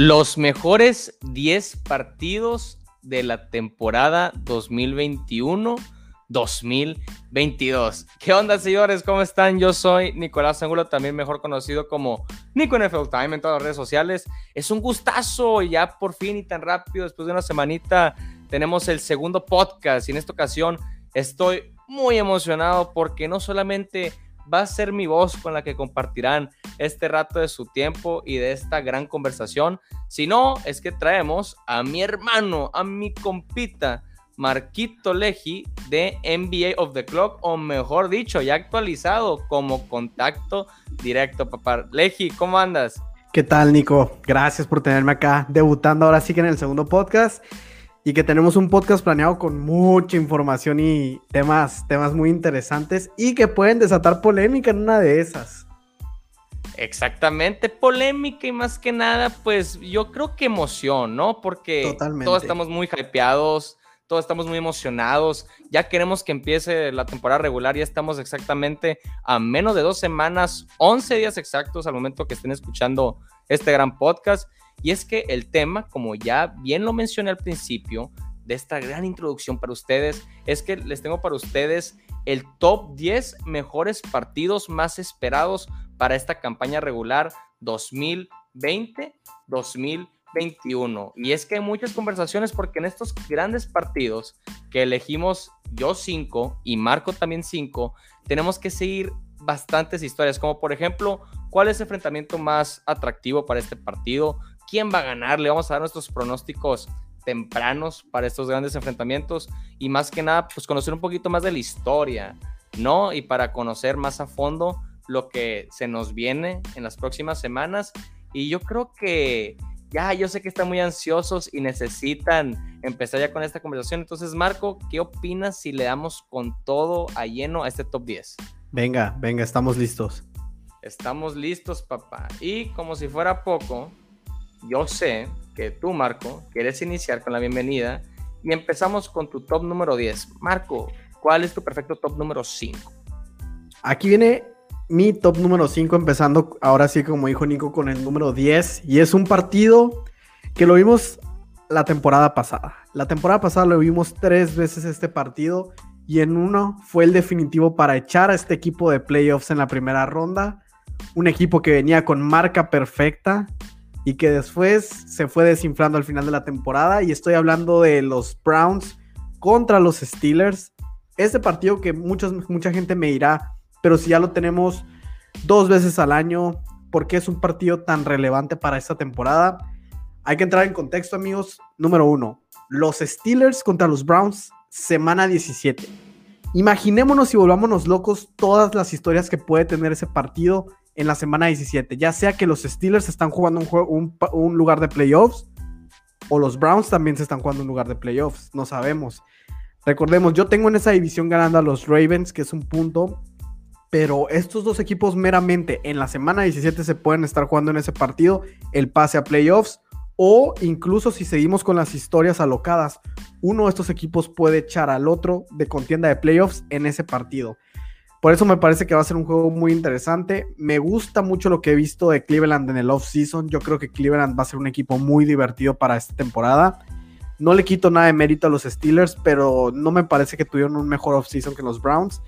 Los mejores 10 partidos de la temporada 2021-2022. ¿Qué onda, señores? ¿Cómo están? Yo soy Nicolás Angulo, también mejor conocido como Nico NFL Time en todas las redes sociales. Es un gustazo, ya por fin y tan rápido, después de una semanita, tenemos el segundo podcast y en esta ocasión estoy muy emocionado porque no solamente va a ser mi voz con la que compartirán este rato de su tiempo y de esta gran conversación. Si no, es que traemos a mi hermano, a mi compita, Marquito Leji de NBA of the Clock, o mejor dicho, ya actualizado como contacto directo, papá. Leji, ¿cómo andas? ¿Qué tal, Nico? Gracias por tenerme acá, debutando ahora sí que en el segundo podcast y que tenemos un podcast planeado con mucha información y temas, temas muy interesantes y que pueden desatar polémica en una de esas. Exactamente, polémica y más que nada, pues yo creo que emoción, ¿no? Porque todos estamos muy hypeados, todos estamos muy emocionados, ya queremos que empiece la temporada regular, ya estamos exactamente a menos de dos semanas, 11 días exactos al momento que estén escuchando este gran podcast. Y es que el tema, como ya bien lo mencioné al principio de esta gran introducción para ustedes, es que les tengo para ustedes el top 10 mejores partidos más esperados para esta campaña regular 2020-2021. Y es que hay muchas conversaciones porque en estos grandes partidos que elegimos yo 5 y Marco también 5, tenemos que seguir bastantes historias, como por ejemplo, ¿cuál es el enfrentamiento más atractivo para este partido? ¿Quién va a ganar? Le vamos a dar nuestros pronósticos tempranos para estos grandes enfrentamientos y más que nada, pues conocer un poquito más de la historia, ¿no? Y para conocer más a fondo lo que se nos viene en las próximas semanas. Y yo creo que ya, yo sé que están muy ansiosos y necesitan empezar ya con esta conversación. Entonces, Marco, ¿qué opinas si le damos con todo a lleno a este top 10? Venga, venga, estamos listos. Estamos listos, papá. Y como si fuera poco, yo sé que tú, Marco, quieres iniciar con la bienvenida y empezamos con tu top número 10. Marco, ¿cuál es tu perfecto top número 5? Aquí viene mi top número 5, empezando ahora sí, como dijo Nico, con el número 10. Y es un partido que lo vimos la temporada pasada. La temporada pasada lo vimos tres veces este partido. Y en uno fue el definitivo para echar a este equipo de playoffs en la primera ronda. Un equipo que venía con marca perfecta y que después se fue desinflando al final de la temporada. Y estoy hablando de los Browns contra los Steelers. Este partido que muchos, mucha gente me dirá, pero si ya lo tenemos dos veces al año, ¿por qué es un partido tan relevante para esta temporada? Hay que entrar en contexto, amigos. Número uno, los Steelers contra los Browns, semana 17. Imaginémonos y volvámonos locos todas las historias que puede tener ese partido en la semana 17. Ya sea que los Steelers están jugando un, un lugar de playoffs o los Browns también se están jugando un lugar de playoffs. No sabemos. Recordemos, yo tengo en esa división ganando a los Ravens, que es un punto, pero estos dos equipos meramente en la semana 17 se pueden estar jugando en ese partido el pase a playoffs o incluso si seguimos con las historias alocadas, uno de estos equipos puede echar al otro de contienda de playoffs en ese partido. Por eso me parece que va a ser un juego muy interesante. Me gusta mucho lo que he visto de Cleveland en el off-season. Yo creo que Cleveland va a ser un equipo muy divertido para esta temporada. No le quito nada de mérito a los Steelers, pero no me parece que tuvieron un mejor off-season que los Browns.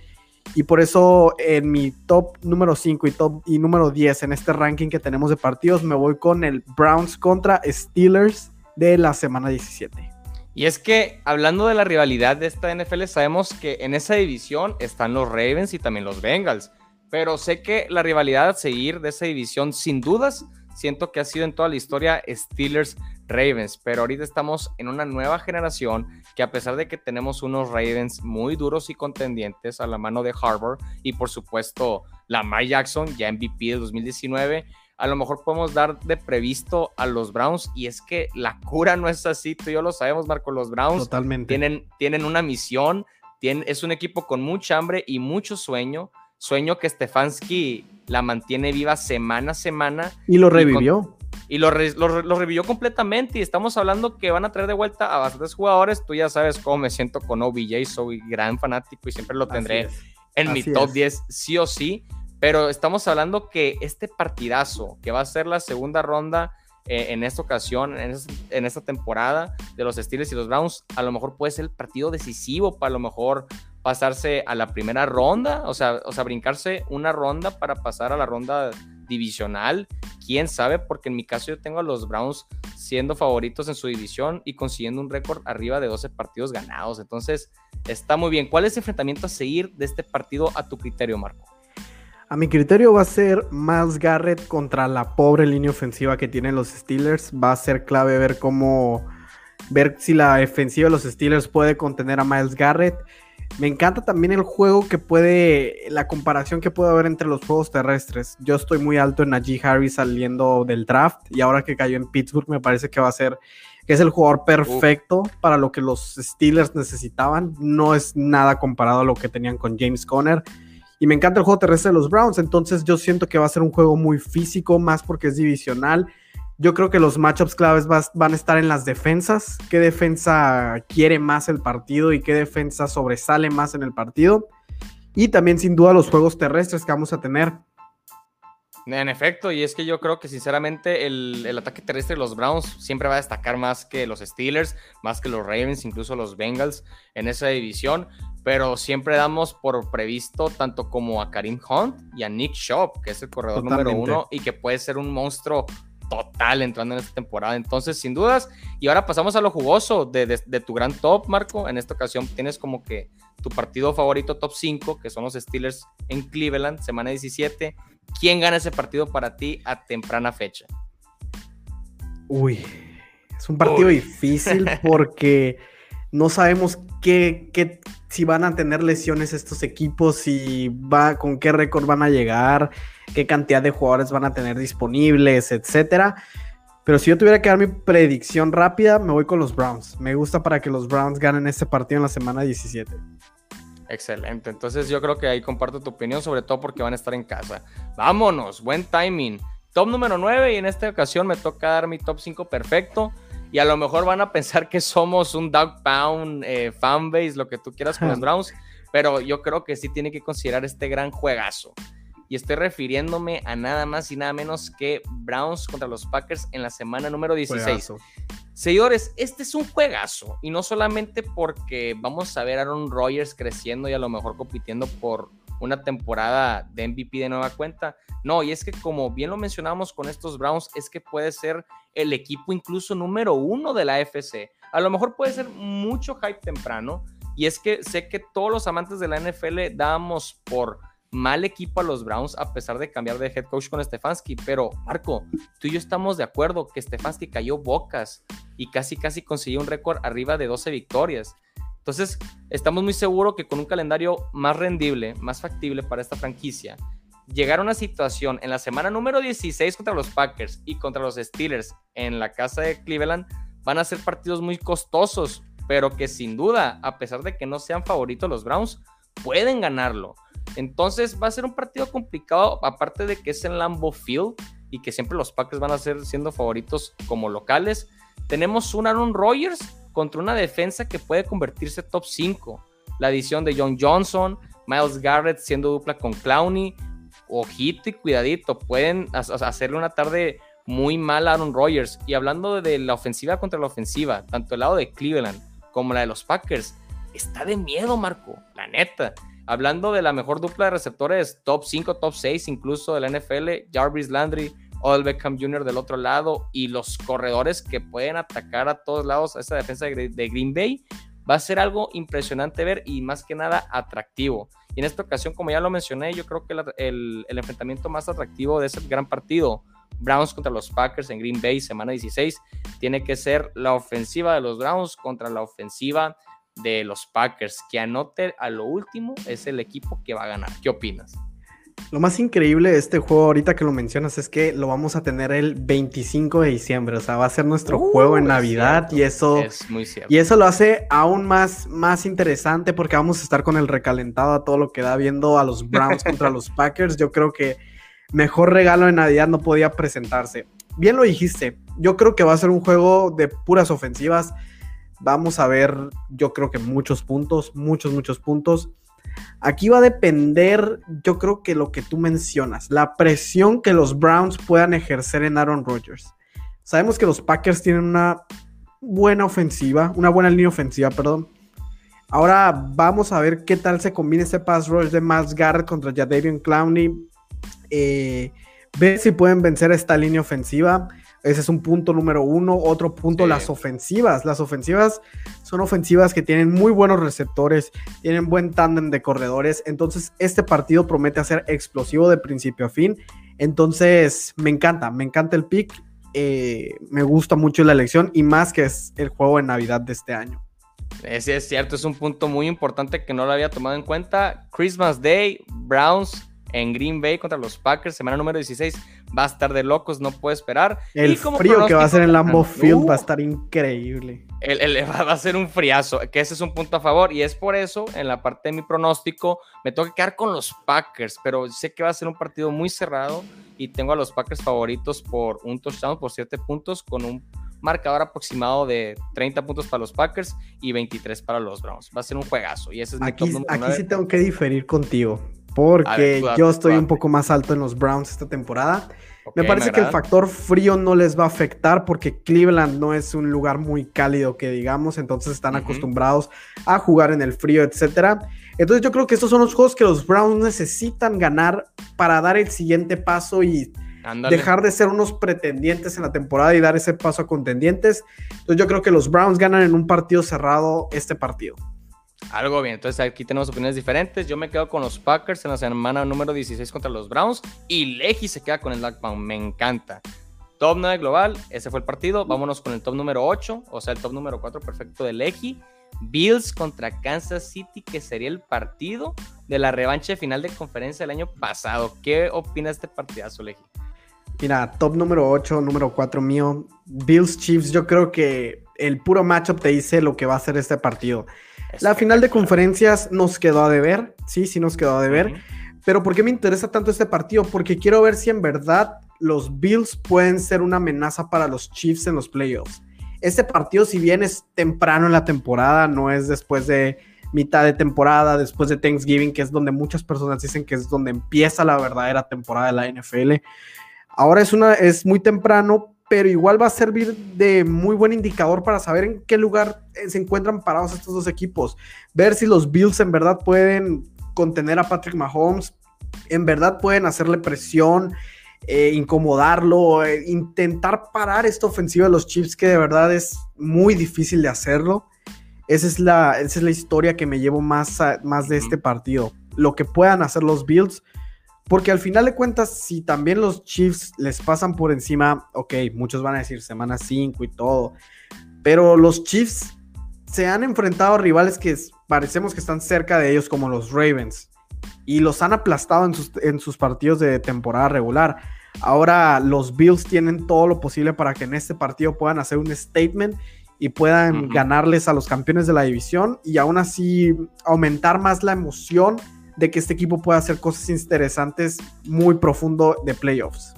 Y por eso en mi top número 5 y top y número 10 en este ranking que tenemos de partidos, me voy con el Browns contra Steelers de la semana 17. Y es que hablando de la rivalidad de esta NFL, sabemos que en esa división están los Ravens y también los Bengals. Pero sé que la rivalidad a seguir de esa división, sin dudas, siento que ha sido en toda la historia Steelers Ravens, pero ahorita estamos en una nueva generación que a pesar de que tenemos unos Ravens muy duros y contendientes a la mano de Harvard y por supuesto Lamar Jackson, ya MVP de 2019, a lo mejor podemos dar de previsto a los Browns y es que la cura no es así, tú y yo lo sabemos, Marco, los Browns Tienen, tienen una misión, tienen, es un equipo con mucha hambre y mucho sueño, sueño que Stefanski la mantiene viva semana a semana. Y lo revivió. Y lo, revivió completamente. Y estamos hablando que van a traer de vuelta a bastantes jugadores. Tú ya sabes cómo me siento con OBJ. Soy gran fanático y siempre lo tendré en mi top 10, sí o sí. Pero estamos hablando que este partidazo, que va a ser la segunda ronda eh, en esta ocasión, en, esta temporada de los Steelers y los Browns, a lo mejor puede ser el partido decisivo para a lo mejor pasarse a la primera ronda, o sea, o sea, brincarse una ronda para pasar a la ronda divisional. Quién sabe, porque en mi caso yo tengo a los Browns siendo favoritos en su división y consiguiendo un récord arriba de 12 partidos ganados. Entonces, está muy bien. ¿Cuál es el enfrentamiento a seguir de este partido a tu criterio, Marco? A mi criterio va a ser Miles Garrett contra la pobre línea ofensiva que tienen los Steelers. Va a ser clave ver cómo ver si la defensiva de los Steelers puede contener a Miles Garrett. Me encanta también el juego que puede, la comparación que puede haber entre los juegos terrestres. Yo estoy muy alto en Najee Harris saliendo del draft y ahora que cayó en Pittsburgh me parece que va a ser, que es el jugador perfecto para lo que los Steelers necesitaban. No es nada comparado a lo que tenían con James Conner. Y me encanta el juego terrestre de los Browns, entonces yo siento que va a ser un juego muy físico, más porque es divisional. Yo creo que los matchups claves van a estar en las defensas. ¿Qué defensa quiere más el partido y qué defensa sobresale más en el partido? Y también sin duda los juegos terrestres que vamos a tener. En efecto, y es que yo creo que sinceramente el, ataque terrestre de los Browns siempre va a destacar más que los Steelers, más que los Ravens, incluso los Bengals en esa división pero siempre damos por previsto tanto como a Karim Hunt y a Nick Shop, que es el corredor número uno y que puede ser un monstruo total entrando en esta temporada. Entonces, sin dudas, y ahora pasamos a lo jugoso de, tu gran top, Marco. En esta ocasión tienes como que tu partido favorito top 5, que son los Steelers en Cleveland, semana 17. ¿Quién gana ese partido para ti a temprana fecha? Uy, es un partido difícil porque no sabemos qué, qué, si van a tener lesiones estos equipos, si va, con qué récord van a llegar, qué cantidad de jugadores van a tener disponibles, etcétera. Pero si yo tuviera que dar mi predicción rápida, me voy con los Browns. Me gusta para que los Browns ganen este partido en la semana 17. Excelente. Entonces yo creo que ahí comparto tu opinión, sobre todo porque van a estar en casa. Vámonos, buen timing. Top número 9 y en esta ocasión me toca dar mi top 5 perfecto y a lo mejor van a pensar que somos un dog pound eh, fanbase, lo que tú quieras con los Browns, pero yo creo que sí tiene que considerar este gran juegazo. Y estoy refiriéndome a nada más y nada menos que Browns contra los Packers en la semana número 16. Señores, este es un juegazo. Y no solamente porque vamos a ver a Aaron Rodgers creciendo y a lo mejor compitiendo por una temporada de MVP de nueva cuenta. No, y es que como bien lo mencionamos con estos Browns, es que puede ser el equipo incluso número uno de la FC. A lo mejor puede ser mucho hype temprano. Y es que sé que todos los amantes de la NFL damos por mal equipo a los Browns a pesar de cambiar de head coach con Stefanski. Pero, Marco, tú y yo estamos de acuerdo que Stefanski cayó bocas y casi casi consiguió un récord arriba de 12 victorias. Entonces, estamos muy seguros que con un calendario más rendible, más factible para esta franquicia, llegar a una situación en la semana número 16 contra los Packers y contra los Steelers en la casa de Cleveland van a ser partidos muy costosos, pero que sin duda, a pesar de que no sean favoritos los Browns, pueden ganarlo. Entonces va a ser un partido complicado, aparte de que es en Lambeau Field y que siempre los Packers van a ser siendo favoritos como locales. Tenemos un Aaron Rodgers contra una defensa que puede convertirse top 5. La adición de John Johnson, Miles Garrett siendo dupla con Clowney. Ojito y cuidadito, pueden hacerle una tarde muy mal a Aaron Rodgers. Y hablando de la ofensiva contra la ofensiva, tanto el lado de Cleveland como la de los Packers, está de miedo, Marco, la neta. Hablando de la mejor dupla de receptores, top 5, top 6 incluso de la NFL, Jarvis Landry, Odell Beckham Jr. del otro lado y los corredores que pueden atacar a todos lados a esa defensa de, Green Bay, va a ser algo impresionante ver y más que nada atractivo. Y en esta ocasión, como ya lo mencioné, yo creo que el, el, enfrentamiento más atractivo de ese gran partido, Browns contra los Packers en Green Bay, semana 16, tiene que ser la ofensiva de los Browns contra la ofensiva de los Packers. Que anote a lo último es el equipo que va a ganar. ¿Qué opinas? Lo más increíble de este juego, ahorita que lo mencionas, es que lo vamos a tener el 25 de diciembre. O sea, va a ser nuestro uh, juego en Navidad y eso. Es muy cierto. Y eso lo hace aún más, más interesante porque vamos a estar con el recalentado a todo lo que da viendo a los Browns contra los Packers. Yo creo que mejor regalo de Navidad no podía presentarse. Bien lo dijiste. Yo creo que va a ser un juego de puras ofensivas. Vamos a ver, yo creo que muchos puntos, muchos, muchos puntos. Aquí va a depender, yo creo que lo que tú mencionas, la presión que los Browns puedan ejercer en Aaron Rodgers. Sabemos que los Packers tienen una buena ofensiva, una buena línea ofensiva, perdón. Ahora vamos a ver qué tal se combina este pass rush de Miles Garrett contra Jadavion Clowney. Eh, ver si pueden vencer esta línea ofensiva. Ese es un punto número uno. Otro punto, las ofensivas. Las ofensivas son ofensivas que tienen muy buenos receptores, tienen buen tándem de corredores. Entonces, este partido promete ser explosivo de principio a fin. Entonces, me encanta, me encanta el pick. Eh, me gusta mucho la elección y más que es el juego de Navidad de este año. Ese es cierto, es un punto muy importante que no lo había tomado en cuenta. Christmas Day, Browns en Green Bay contra los Packers, semana número 16. Va a estar de locos, no puedo esperar. El frío que va a ser en Lambeau Field va a estar increíble. va a ser un friazo, que ese es un punto a favor. Y es por eso, en la parte de mi pronóstico, me tengo que quedar con los Packers, pero sé que va a ser un partido muy cerrado y tengo a los Packers favoritos por un touchdown, por 7 puntos, con un marcador aproximado de 30 puntos para los Packers y 23 para los Browns. Va a ser un juegazo. Y ese es aquí, Aquí sí tengo que diferir contigo, porque yo estoy un poco más alto en los Browns esta temporada. me parece que el factor frío no les va a afectar porque Cleveland no es un lugar muy cálido que digamos, entonces están acostumbrados a jugar en el frío, etcétera. Entonces yo creo que estos son los juegos que los Browns necesitan ganar para dar el siguiente paso y dejar de ser unos pretendientes en la temporada y dar ese paso a contendientes. Entonces yo creo que los Browns ganan en un partido cerrado este partido. Algo bien, entonces aquí tenemos opiniones diferentes. Yo me quedo con los Packers en la semana número 16 contra los Browns y Leji se queda con el Lockdown, me encanta. Top 9 global, ese fue el partido. Vámonos con el top número 8, o sea, el top número 4 perfecto de Leji. Bills contra Kansas City, que sería el partido de la revancha final de conferencia del año pasado. ¿Qué opinas de este partidazo, Leji? Mira, top número 8, número 4 mío. Bills Chiefs, yo creo que el puro matchup te dice lo que va a ser este partido. La final de conferencias nos quedó a deber, sí, sí nos quedó a deber. Pero ¿por qué me interesa tanto este partido? Porque quiero ver si en verdad los Bills pueden ser una amenaza para los Chiefs en los playoffs. Este partido, si bien es temprano en la temporada, no es después de mitad de temporada, después de Thanksgiving, que es donde muchas personas dicen que es donde empieza la verdadera temporada de la NFL. Ahora es, una, es muy temprano, pero igual va a servir de muy buen indicador para saber en qué lugar eh, se encuentran parados estos dos equipos. Ver si los Bills en verdad pueden contener a Patrick Mahomes, en verdad pueden hacerle presión, eh, incomodarlo, eh, intentar parar esta ofensiva de los Chiefs, que de verdad es muy difícil de hacerlo. Esa es la, esa es la historia que me llevo más, más de este partido. Lo que puedan hacer los Bills porque al final de cuentas, si también los Chiefs les pasan por encima, ok, muchos van a decir semana 5 y todo, pero los Chiefs se han enfrentado a rivales que parecemos que están cerca de ellos, como los Ravens, y los han aplastado en sus, en sus partidos de temporada regular. Ahora los Bills tienen todo lo posible para que en este partido puedan hacer un statement y puedan ganarles a los campeones de la división y aún así aumentar más la emoción de que este equipo pueda hacer cosas interesantes muy profundo de playoffs.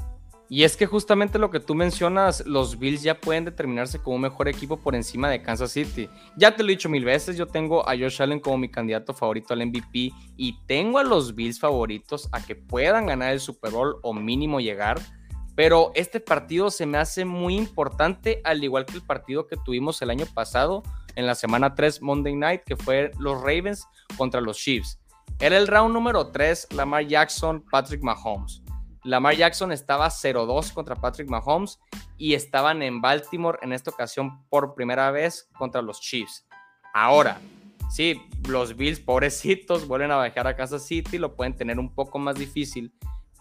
Y es que justamente lo que tú mencionas, los Bills ya pueden determinarse como un mejor equipo por encima de Kansas City. Ya te lo he dicho mil veces, yo tengo a Josh Allen como mi candidato favorito al MVP y tengo a los Bills favoritos a que puedan ganar el Super Bowl o mínimo llegar. Pero este partido se me hace muy importante, al igual que el partido que tuvimos el año pasado en la semana 3 Monday Night, que fue los Ravens contra los Chiefs. Era el round número 3, Lamar Jackson, Patrick Mahomes. Lamar Jackson estaba 0-2 contra Patrick Mahomes y estaban en Baltimore en esta ocasión por primera vez contra los Chiefs. Ahora, sí, los Bills, pobrecitos, vuelven a bajar a Kansas City, lo pueden tener un poco más difícil,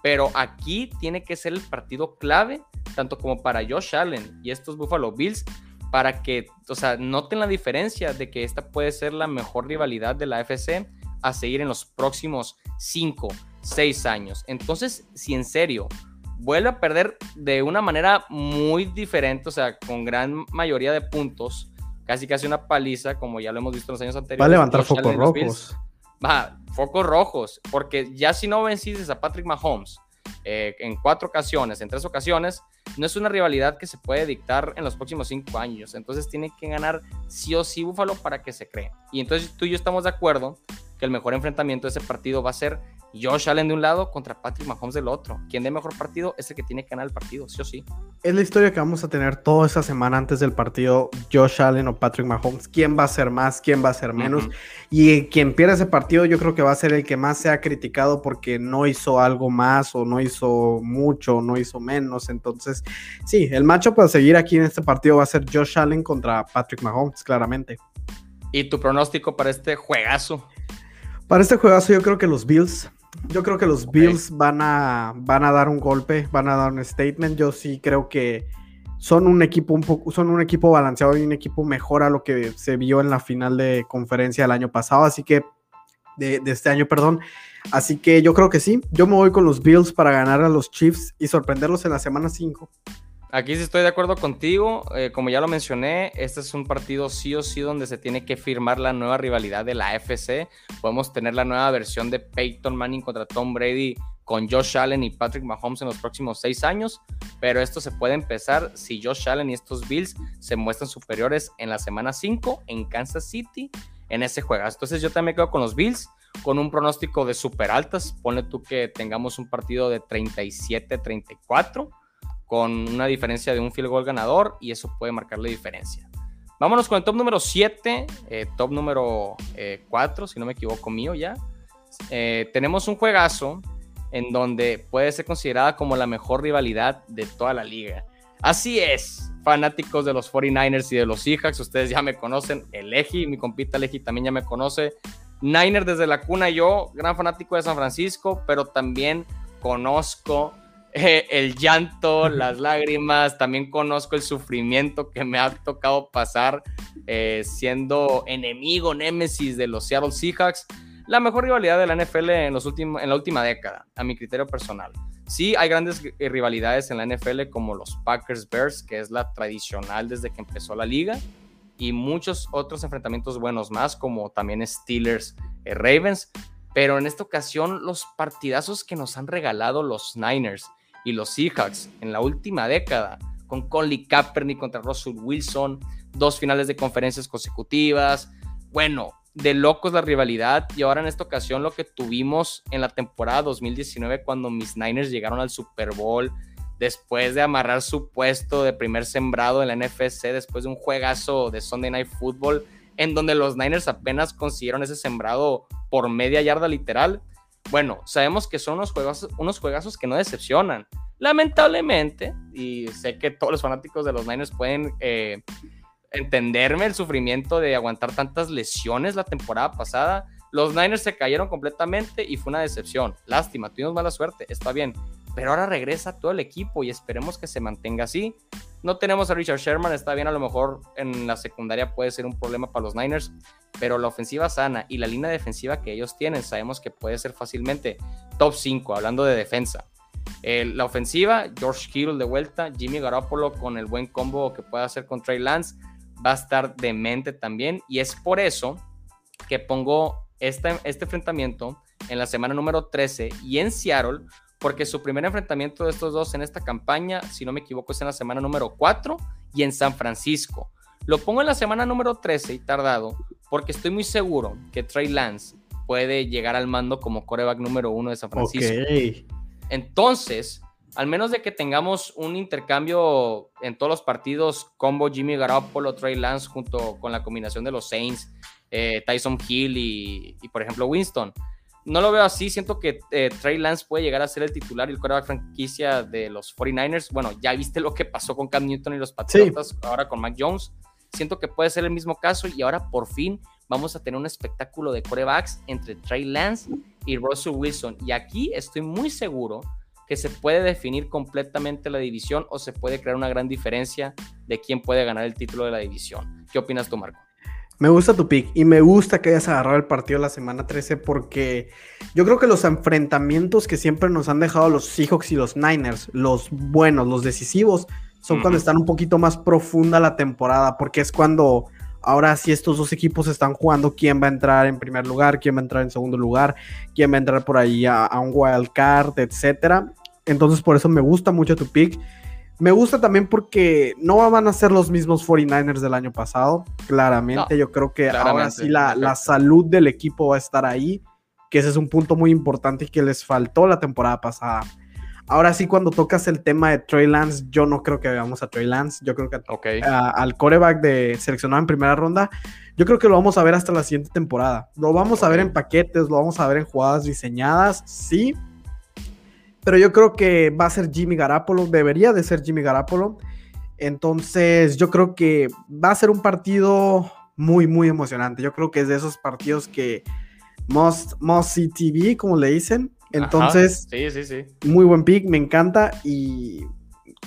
pero aquí tiene que ser el partido clave, tanto como para Josh Allen y estos Buffalo Bills, para que, o sea, noten la diferencia de que esta puede ser la mejor rivalidad de la FC a seguir en los próximos 5, 6 años. Entonces, si en serio vuelve a perder de una manera muy diferente, o sea, con gran mayoría de puntos, casi casi una paliza, como ya lo hemos visto en los años anteriores. Va a levantar focos rojos. Va, focos rojos, porque ya si no vencides a Patrick Mahomes eh, en cuatro ocasiones, en tres ocasiones, no es una rivalidad que se puede dictar en los próximos cinco años. Entonces tiene que ganar sí o sí Búfalo para que se cree. Y entonces tú y yo estamos de acuerdo que el mejor enfrentamiento de ese partido va a ser Josh Allen de un lado contra Patrick Mahomes del otro. Quien dé mejor partido es el que tiene que ganar el partido, sí o sí. Es la historia que vamos a tener toda esa semana antes del partido, Josh Allen o Patrick Mahomes. ¿Quién va a ser más? ¿Quién va a ser menos? Y quien pierda ese partido yo creo que va a ser el que más sea criticado porque no hizo algo más o no hizo mucho, no hizo menos. Entonces, sí, el macho para seguir aquí en este partido va a ser Josh Allen contra Patrick Mahomes, claramente. ¿Y tu pronóstico para este juegazo? Para este juegazo yo creo que los Bills yo creo que los Bills van a, van a dar un golpe, van a dar un statement. Yo sí creo que son un equipo un poco, son un equipo balanceado y un equipo mejor a lo que se vio en la final de conferencia del año pasado. Así que, de, de este año, perdón. Así que yo creo que sí. Yo me voy con los Bills para ganar a los Chiefs y sorprenderlos en la semana 5. Aquí sí estoy de acuerdo contigo. Eh, como ya lo mencioné, este es un partido sí o sí donde se tiene que firmar la nueva rivalidad de la AFC. Podemos tener la nueva versión de Peyton Manning contra Tom Brady con Josh Allen y Patrick Mahomes en los próximos seis años, pero esto se puede empezar si Josh Allen y estos Bills se muestran superiores en la semana 5 en Kansas City en ese juego. Entonces yo también quedo con los Bills con un pronóstico de super altas. Pone tú que tengamos un partido de 37-34 con una diferencia de un field goal ganador y eso puede marcar la diferencia. Vámonos con el top número 7, eh, top número 4, eh, si no me equivoco mío ya. Eh, tenemos un juegazo en donde puede ser considerada como la mejor rivalidad de toda la liga. Así es, fanáticos de los 49ers y de los Seahawks, ustedes ya me conocen, el Eji, mi compita Eji también ya me conoce. Niner desde la cuna, yo, gran fanático de San Francisco, pero también conozco eh, el llanto, las lágrimas, también conozco el sufrimiento que me ha tocado pasar eh, siendo enemigo, némesis de los Seattle Seahawks. La mejor rivalidad de la NFL en, los últimos, en la última década, a mi criterio personal. Sí, hay grandes eh, rivalidades en la NFL como los Packers Bears, que es la tradicional desde que empezó la liga, y muchos otros enfrentamientos buenos más, como también Steelers Ravens. Pero en esta ocasión, los partidazos que nos han regalado los Niners y los Seahawks en la última década, con Conley Kaepernick contra Russell Wilson, dos finales de conferencias consecutivas. Bueno, de locos la rivalidad y ahora en esta ocasión lo que tuvimos en la temporada 2019 cuando mis Niners llegaron al Super Bowl después de amarrar su puesto de primer sembrado en la NFC después de un juegazo de Sunday Night Football en donde los Niners apenas consiguieron ese sembrado por media yarda literal bueno, sabemos que son unos juegos, unos juegazos que no decepcionan. Lamentablemente, y sé que todos los fanáticos de los Niners pueden eh, entenderme el sufrimiento de aguantar tantas lesiones la temporada pasada. Los Niners se cayeron completamente y fue una decepción. Lástima, tuvimos mala suerte, está bien. Pero ahora regresa todo el equipo y esperemos que se mantenga así. No tenemos a Richard Sherman, está bien, a lo mejor en la secundaria puede ser un problema para los Niners, pero la ofensiva sana y la línea defensiva que ellos tienen, sabemos que puede ser fácilmente top 5, hablando de defensa. la ofensiva, George Kittle de vuelta, Jimmy Garoppolo con el buen combo que puede hacer con Trey Lance, va a estar demente también, y es por eso que pongo este enfrentamiento en la semana número 13 y en Seattle porque su primer enfrentamiento de estos dos en esta campaña, si no me equivoco, es en la semana número 4 y en San Francisco. Lo pongo en la semana número 13 y tardado, porque estoy muy seguro que Trey Lance puede llegar al mando como coreback número uno de San Francisco. Entonces, al menos de que tengamos un intercambio en todos los partidos, combo Jimmy Garoppolo, Trey Lance, junto con la combinación de los Saints, eh, Tyson Hill y, y, por ejemplo, Winston no lo veo así. Siento que eh, Trey Lance puede llegar a ser el titular y el quarterback franquicia de los 49ers. Bueno, ya viste lo que pasó con Cam Newton y los Patriotas, ahora con Mac Jones. Siento que puede ser el mismo caso y ahora por fin vamos a tener un espectáculo de quarterbacks entre Trey Lance y Russell Wilson. Y aquí estoy muy seguro que se puede definir completamente la división o se puede crear una gran diferencia de quién puede ganar el título de la división. ¿Qué opinas tú, Marco? Me gusta tu pick y me gusta que hayas agarrado el partido la semana 13 porque yo creo que los enfrentamientos que siempre nos han dejado los Seahawks y los Niners, los buenos, los decisivos, son cuando están un poquito más profunda la temporada porque es cuando ahora sí estos dos equipos están jugando quién va a entrar en primer lugar, quién va a entrar en segundo lugar, quién va a entrar por ahí a, a un wild card, etcétera. Entonces por eso me gusta mucho tu pick. Me gusta también porque no van a ser los mismos 49ers del año pasado. Claramente, yo creo que ahora sí la, salud del equipo va a estar ahí. que ese es un punto muy importante y que les faltó la temporada pasada. Ahora sí, cuando tocas el tema de Trey Lance, yo no creo que veamos a Trey Lance. Yo creo que al coreback de seleccionado en primera ronda, yo creo que lo vamos a ver hasta la siguiente temporada. Lo vamos a ver en paquetes, lo vamos a ver en jugadas diseñadas, sí. Pero yo creo que va a ser Jimmy Garapolo, debería de ser Jimmy Garapolo. Entonces, yo creo que va a ser un partido muy, muy emocionante. Yo creo que es de esos partidos que Must, must TV, como le dicen. Entonces, sí, sí, sí. muy buen pick, me encanta y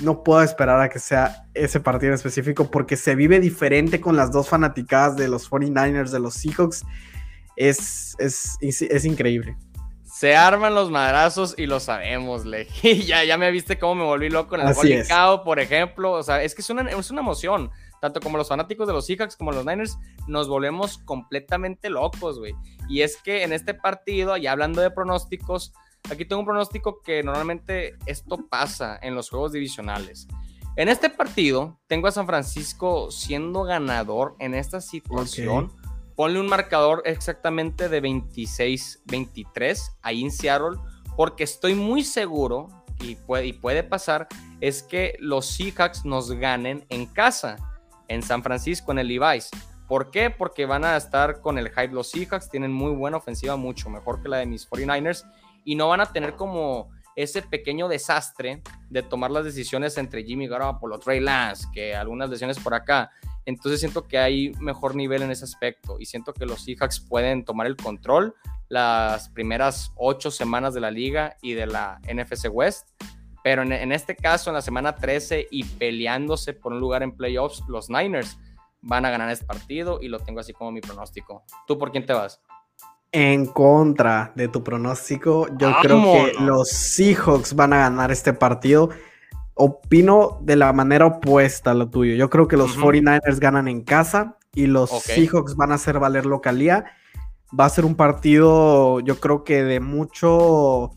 no puedo esperar a que sea ese partido en específico porque se vive diferente con las dos fanaticadas de los 49ers, de los Seahawks. Es, es, es, increíble. Se arman los madrazos y lo sabemos, Le. ya, ya me viste cómo me volví loco en el Cow, por ejemplo. O sea, es que es una, es una emoción tanto como los fanáticos de los Seahawks como los Niners, nos volvemos completamente locos, güey. Y es que en este partido, ya hablando de pronósticos, aquí tengo un pronóstico que normalmente esto pasa en los juegos divisionales. En este partido, tengo a San Francisco siendo ganador en esta situación. Ponle un marcador exactamente de 26-23 ahí en Seattle, porque estoy muy seguro, y puede, y puede pasar, es que los Seahawks nos ganen en casa en San Francisco, en el Levi's. ¿Por qué? Porque van a estar con el hype los Seahawks, tienen muy buena ofensiva, mucho mejor que la de mis 49ers, y no van a tener como ese pequeño desastre de tomar las decisiones entre Jimmy Garoppolo, Trey Lance, que algunas decisiones por acá. Entonces siento que hay mejor nivel en ese aspecto y siento que los Seahawks pueden tomar el control las primeras ocho semanas de la liga y de la NFC West pero en, este caso, en la semana 13 y peleándose por un lugar en playoffs, los Niners van a ganar este partido y lo tengo así como mi pronóstico. ¿Tú por quién te vas? En contra de tu pronóstico, yo creo que los Seahawks van a ganar este partido. Opino de la manera opuesta a lo tuyo. Yo creo que los 49ers ganan en casa y los Seahawks van a hacer valer localía. Va a ser un partido, yo creo que de mucho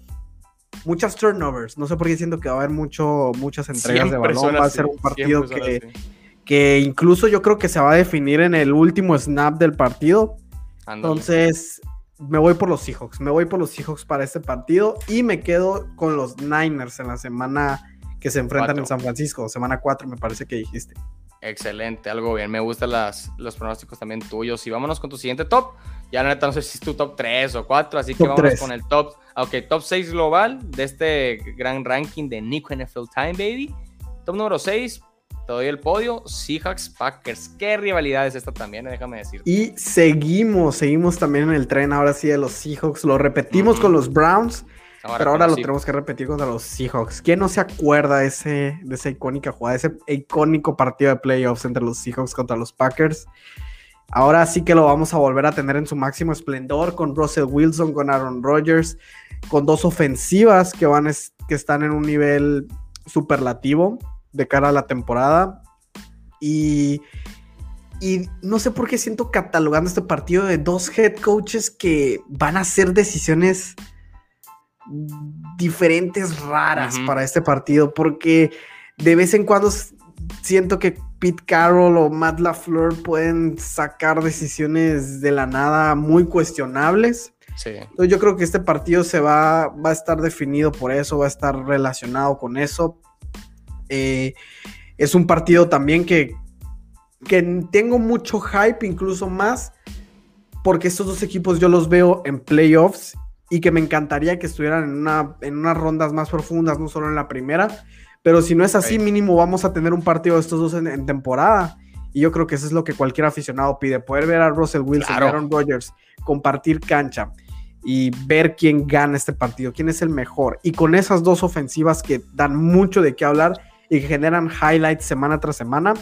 muchas turnovers. No sé por qué siento que va a haber mucho, muchas entregas de balón. Va a ser un partido que, que incluso yo creo que se va a definir en el último snap del partido. Entonces, me voy por los Seahawks. Me voy por los Seahawks para este partido y me quedo con los Niners en la semana que se enfrentan en San Francisco. Semana 4, me parece que dijiste. Excelente, algo bien. Me gustan las, los pronósticos también tuyos. Y vámonos con tu siguiente top. Ya la neta no sé si es tu top 3 o 4, así que vamos con el top. Ok, top 6 global de este gran ranking de Nico NFL Time, baby. Top número 6, te doy el podio. Seahawks, Packers. Qué rivalidad es esta también, eh, déjame decir. Y seguimos, seguimos también en el tren ahora sí de los Seahawks. Lo repetimos con los Browns. Pero ahora lo tenemos que repetir contra los Seahawks. ¿Quién no se acuerda de, ese, de esa icónica jugada, ese icónico partido de playoffs entre los Seahawks contra los Packers? Ahora sí que lo vamos a volver a tener en su máximo esplendor con Russell Wilson, con Aaron Rodgers, con dos ofensivas que, van que están en un nivel superlativo de cara a la temporada. Y, y no sé por qué siento catalogando este partido de dos head coaches que van a hacer decisiones diferentes, raras para este partido, porque de vez en cuando siento que Pete Carroll o Matt LaFleur pueden sacar decisiones de la nada muy cuestionables. Sí. Entonces yo creo que este partido se va, va a estar definido por eso, va a estar relacionado con eso. Eh, es un partido también que, que tengo mucho hype, incluso más, porque estos dos equipos yo los veo en playoffs y que me encantaría que estuvieran en, una, en unas rondas más profundas, no solo en la primera. Pero si no es así, mínimo vamos a tener un partido de estos dos en, temporada. Y yo creo que eso es lo que cualquier aficionado pide, poder ver a Russell Wilson y Aaron Rodgers compartir cancha y ver quién gana este partido, quién es el mejor. Y con esas dos ofensivas que dan mucho de qué hablar y que generan highlights semana tras semana,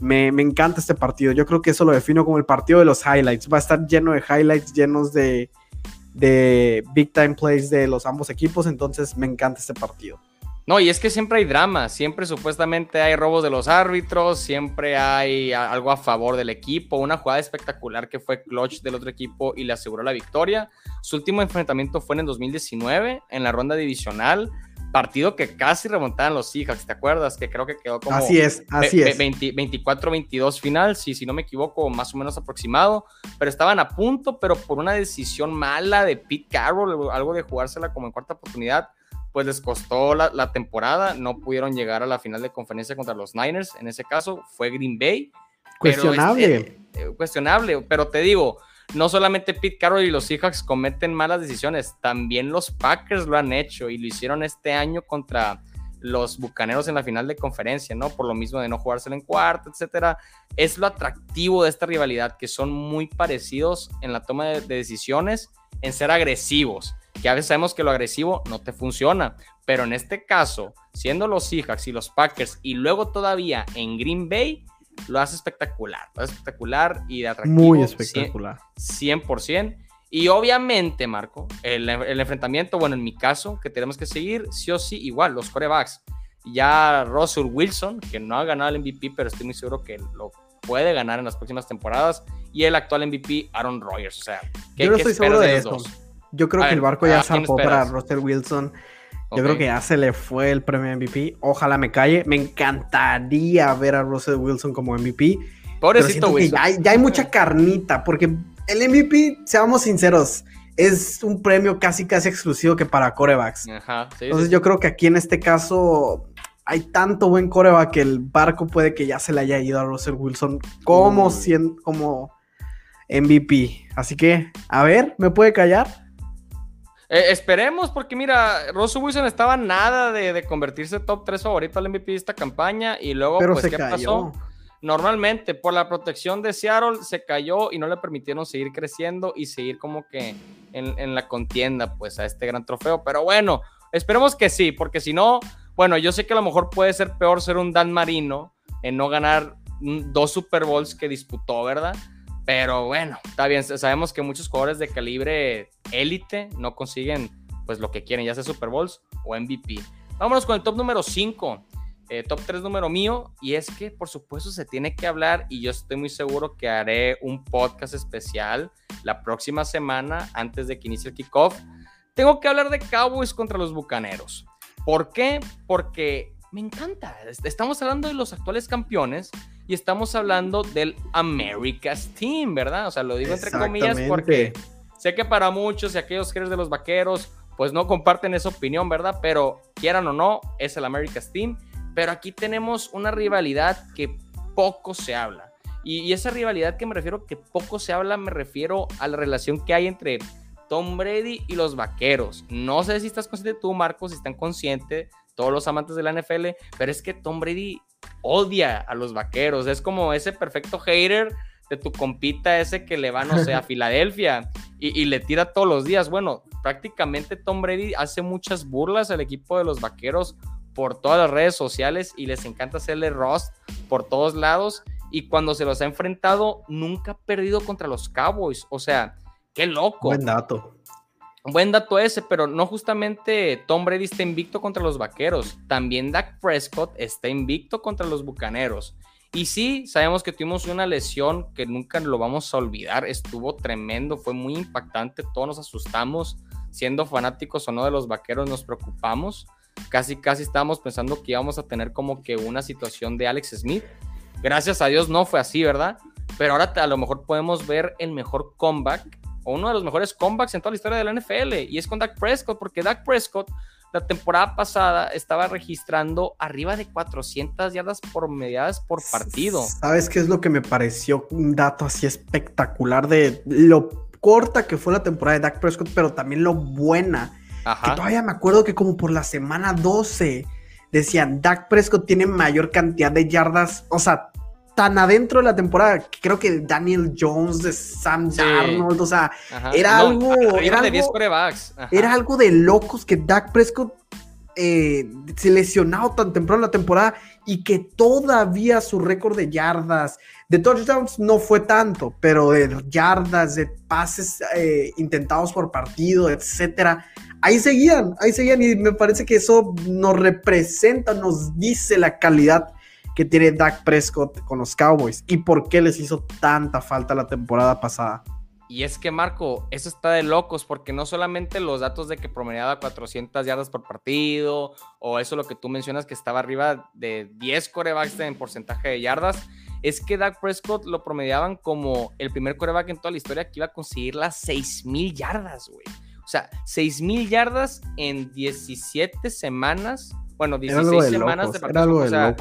me, encanta este partido. Yo creo que eso lo defino como el partido de los highlights. Va a estar lleno de highlights, llenos de, de big time plays de los ambos equipos. Entonces me encanta este partido. No, y es que siempre hay drama, siempre supuestamente hay robos de los árbitros, siempre hay algo a favor del equipo, una jugada espectacular que fue clutch del otro equipo y le aseguró la victoria. Su último enfrentamiento fue en el 2019, en la ronda divisional, partido que casi remontaban los Seahawks, ¿te acuerdas? Que creo que quedó como... Así es, así es. 24-22 final, si, si no me equivoco, más o menos aproximado, pero estaban a punto, pero por una decisión mala de Pete Carroll, algo de jugársela como en cuarta oportunidad, pues les costó la, la temporada, no pudieron llegar a la final de conferencia contra los Niners, en ese caso fue Green Bay. Cuestionable. Este, eh, cuestionable, pero te digo, no solamente Pete Carroll y los Seahawks cometen malas decisiones, también los Packers lo han hecho y lo hicieron este año contra los Bucaneros en la final de conferencia, ¿no? Por lo mismo de no jugárselo en cuarto, etcétera. Es lo atractivo de esta rivalidad, que son muy parecidos en la toma de, de decisiones, en ser agresivos, que sabemos que lo agresivo no te funciona, pero en este caso, siendo los Seahawks y los Packers y luego todavía en Green Bay, lo hace espectacular, lo hace espectacular y de atractivo. Muy espectacular. 100%. Y obviamente, Marco, el, el, enfrentamiento, bueno, en mi caso, que tenemos que seguir, sí o sí, igual, los corebacks. Ya Russell Wilson, que no ha ganado el MVP, pero estoy muy seguro que lo puede ganar en las próximas temporadas. Y el actual MVP, Aaron Rodgers. O sea, ¿qué, Yo no estoy seguro de, de eso. Yo creo a que ver, el barco ya zarpó para Russell Wilson. Yo creo que ya se le fue el premio MVP. Ojalá me calle. Me encantaría ver a Russell Wilson como MVP. Pobrecito Wilson. Ya hay, ya hay, mucha carnita, porque el MVP, seamos sinceros, es un premio casi casi exclusivo que para corebacks. Ajá, sí, Entonces sí. yo creo que aquí en este caso hay tanto buen coreback que el barco puede que ya se le haya ido a Russell Wilson como, cien, como MVP. Así que, a ver, ¿me puede callar? Eh, esperemos, porque mira, Russell Wilson estaba nada de, de, convertirse top 3 favorito al MVP de esta campaña y luego, Pero pues, ¿qué cayó. pasó? Normalmente, por la protección de Seattle, se cayó y no le permitieron seguir creciendo y seguir como que en, en la contienda, pues, a este gran trofeo. Pero bueno, esperemos que sí, porque si no, bueno, yo sé que a lo mejor puede ser peor ser un Dan Marino en no ganar dos Super Bowls que disputó, ¿verdad? Pero bueno, está bien. Sabemos que muchos jugadores de calibre élite no consiguen pues lo que quieren, ya sea Super Bowls o MVP. Vámonos con el top número 5. Eh, top 3 número mío. Y es que por supuesto se tiene que hablar y yo estoy muy seguro que haré un podcast especial la próxima semana antes de que inicie el kickoff. Tengo que hablar de Cowboys contra los Bucaneros. ¿Por qué? Porque me encanta. Estamos hablando de los actuales campeones y estamos hablando del America's Team, ¿verdad? O sea, lo digo entre comillas porque sé que para muchos y aquellos que eres de los vaqueros, pues no comparten esa opinión, ¿verdad? Pero quieran o no, es el America's Team. Pero aquí tenemos una rivalidad que poco se habla. Y, y esa rivalidad que me refiero que poco se habla, me refiero a la relación que hay entre Tom Brady y los vaqueros. No sé si estás consciente tú, Marcos, si están conscientes todos los amantes de la NFL, pero es que Tom Brady odia a los vaqueros. Es como ese perfecto hater de tu compita ese que le va, no sé, a Filadelfia y, y, le tira todos los días. Bueno, prácticamente Tom Brady hace muchas burlas al equipo de los vaqueros por todas las redes sociales y les encanta hacerle roast por todos lados. Y cuando se los ha enfrentado, nunca ha perdido contra los Cowboys. O sea, qué loco. Buen dato. Buen dato ese, pero no justamente Tom Brady está invicto contra los vaqueros. También Dak Prescott está invicto contra los bucaneros. Y sí, sabemos que tuvimos una lesión que nunca lo vamos a olvidar. Estuvo tremendo, fue muy impactante. Todos nos asustamos. Siendo fanáticos o no de los vaqueros, nos preocupamos. Casi, casi estábamos pensando que íbamos a tener como que una situación de Alex Smith. Gracias a Dios no fue así, ¿verdad? Pero ahora a lo mejor podemos ver el mejor comeback o uno de los mejores comebacks en toda la historia de la NFL, y es con Dak Prescott, porque Dak Prescott la temporada pasada estaba registrando arriba de 400 yardas por mediadas por partido. ¿Sabes qué es lo que me pareció un dato así espectacular de lo corta que fue la temporada de Dak Prescott, pero también lo buena? Ajá. Que todavía me acuerdo que como por la semana 12 decían, Dak Prescott tiene mayor cantidad de yardas, o sea, tan adentro de la temporada, creo que Daniel Jones de Sam sí. Darnold, o sea, Ajá. era no, algo. Era de algo, 10 corebacks. Era algo de locos que Dak Prescott eh, se lesionado tan temprano en la temporada y que todavía su récord de yardas, de touchdowns no fue tanto, pero de yardas, de pases eh, intentados por partido, etcétera, ahí seguían, ahí seguían y me parece que eso nos representa, nos dice la calidad que tiene Dak Prescott con los Cowboys y por qué les hizo tanta falta la temporada pasada. Y es que, Marco, eso está de locos, porque no solamente los datos de que promediaba 400 yardas por partido, o eso lo que tú mencionas que estaba arriba de 10 corebacks en porcentaje de yardas, es que Dak Prescott lo promediaban como el primer coreback en toda la historia que iba a conseguir las 6000 yardas, güey. O sea, 6000 yardas en 17 semanas. Bueno, 16 semanas de partido. o sea,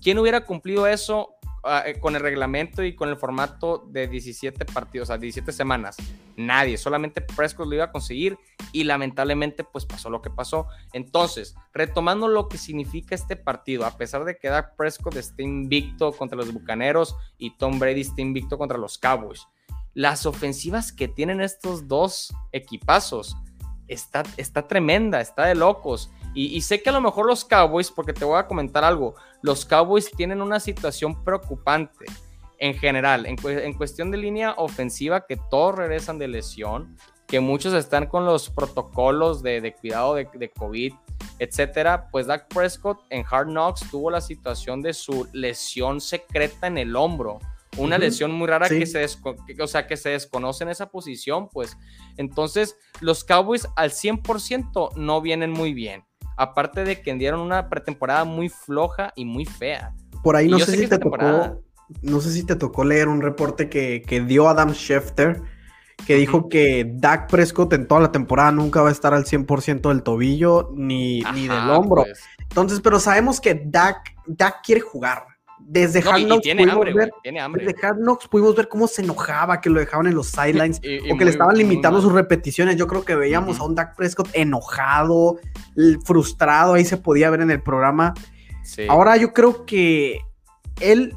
¿Quién hubiera cumplido eso eh, con el reglamento y con el formato de 17 partidos, o sea, 17 semanas. Nadie, solamente Prescott lo iba a conseguir y lamentablemente pues pasó lo que pasó. Entonces, retomando lo que significa este partido, a pesar de que Dak Prescott esté invicto contra los Bucaneros y Tom Brady esté invicto contra los Cowboys, las ofensivas que tienen estos dos equipazos está, está tremenda, está de locos. Y, sé que a lo mejor los Cowboys, porque te voy a comentar algo, los Cowboys tienen una situación preocupante en general, en, cuestión de línea ofensiva, que todos regresan de lesión, que muchos están con los protocolos de, cuidado de, de, COVID, etcétera. Pues Dak Prescott en Hard Knocks tuvo la situación de su lesión secreta en el hombro una lesión muy rara que, se o sea, que se desconoce en esa posición, pues. Entonces, los Cowboys al 100% no vienen muy bien. Aparte de que dieron una pretemporada muy floja y muy fea. Por ahí no sé, si te tocó, no sé si te tocó leer un reporte que, dio Adam Schefter, que dijo que Dak Prescott en toda la temporada nunca va a estar al 100% del tobillo ni, ni del hombro. Pues. Entonces, pero sabemos que Dak, Dak quiere jugar. Desde Hard Knocks pudimos ver, desde Hard Knocks pudimos ver cómo se enojaba que lo dejaban en los sidelines o que le estaban limitando sus repeticiones. Yo creo que veíamos a un Dak Prescott enojado, frustrado, ahí se podía ver en el programa. Ahora yo creo que él,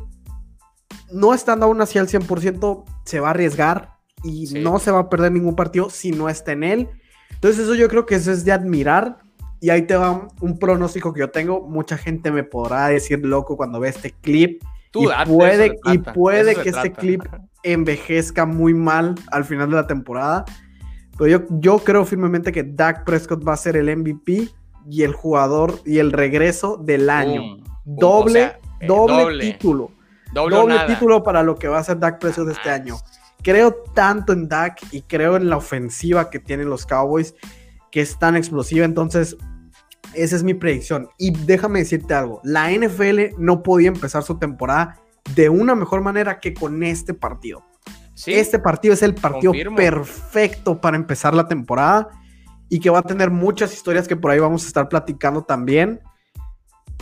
no estando aún así al 100%, se va a arriesgar y no se va a perder ningún partido si no está en él. Entonces eso yo creo que eso es de admirar y ahí te va un pronóstico que yo tengo. Mucha gente me podrá decir loco cuando ve este clip. y puede, y puede que este clip envejezca muy mal al final de la temporada. Pero yo, yo creo firmemente que Dak Prescott va a ser el MVP y el jugador y el regreso del año. doble, eh, doble, título. Doble, título para lo que va a ser Dak Prescott este año. Creo tanto en Dak y creo en la ofensiva que tienen los Cowboys que es tan explosiva. Entonces, esa es mi predicción. Y déjame decirte algo, la NFL no podía empezar su temporada de una mejor manera que con este partido. este partido es el partido perfecto para empezar la temporada y que va a tener muchas historias que por ahí vamos a estar platicando también.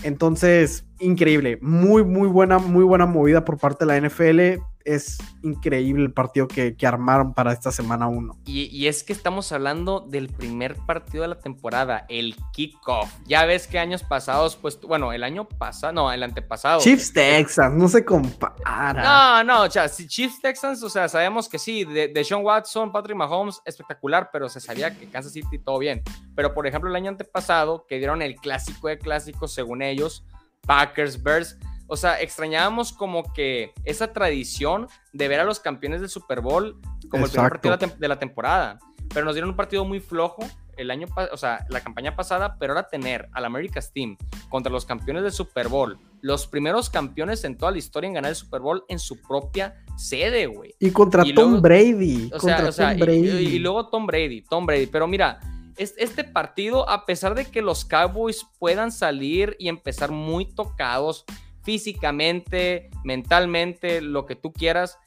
Entonces, increíble, muy, muy buena, muy buena movida por parte de la NFL es increíble el partido que, armaron para esta semana 1. Y, es que estamos hablando del primer partido de la temporada, el kickoff. Ya ves que años pasados, pues, bueno, el año pasado, no, el antepasado. Chiefs Texans, no se compara. No, no, o sea, si Chiefs Texans, o sea, sabemos que sí, de, de Sean Watson, Patrick Mahomes, espectacular, pero se sabía que Kansas City todo bien. Pero, por ejemplo, el año antepasado, que dieron el clásico de clásicos, según ellos, Packers, Bears o sea, extrañábamos como que esa tradición de ver a los campeones del Super Bowl como el primer partido de la temporada. Pero nos dieron un partido muy flojo el año, o sea, la campaña pasada, pero ahora tener al America's Team contra los campeones del Super Bowl, los primeros campeones en toda la historia en ganar el Super Bowl en su propia sede, güey. Y contra Tom Brady. O sea, o sea y, luego Tom Brady, Tom Brady. Pero mira, este partido, a pesar de que los Cowboys puedan salir y empezar muy tocados, físicamente, mentalmente, lo que tú quieras,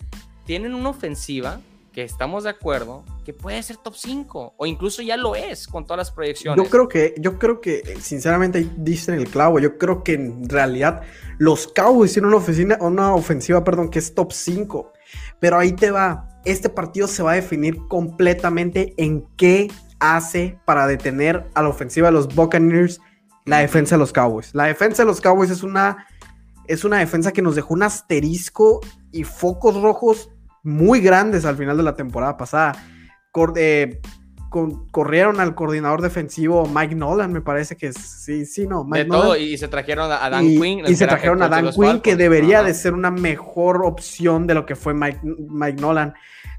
tienen una ofensiva que estamos de acuerdo que puede ser top 5 o incluso ya lo es con todas las proyecciones. Yo creo que, yo creo que sinceramente dicen el clavo. Yo creo que en realidad los Cowboys tienen una, oficina, una ofensiva perdón, que es top 5. Pero ahí te va. Este partido se va a definir completamente en qué hace para detener a la ofensiva de los Buccaneers la defensa de los Cowboys. La defensa de los Cowboys es una es una defensa que nos dejó un asterisco y focos rojos muy grandes al final de la temporada pasada. Eh, corrieron al coordinador defensivo Mike Nolan, me parece que sí, sí, no. de todo, y se trajeron a Dan Quinn. Y se trajeron a Dan Quinn, que debería de ser una mejor opción de lo que fue Mike, Mike Nolan.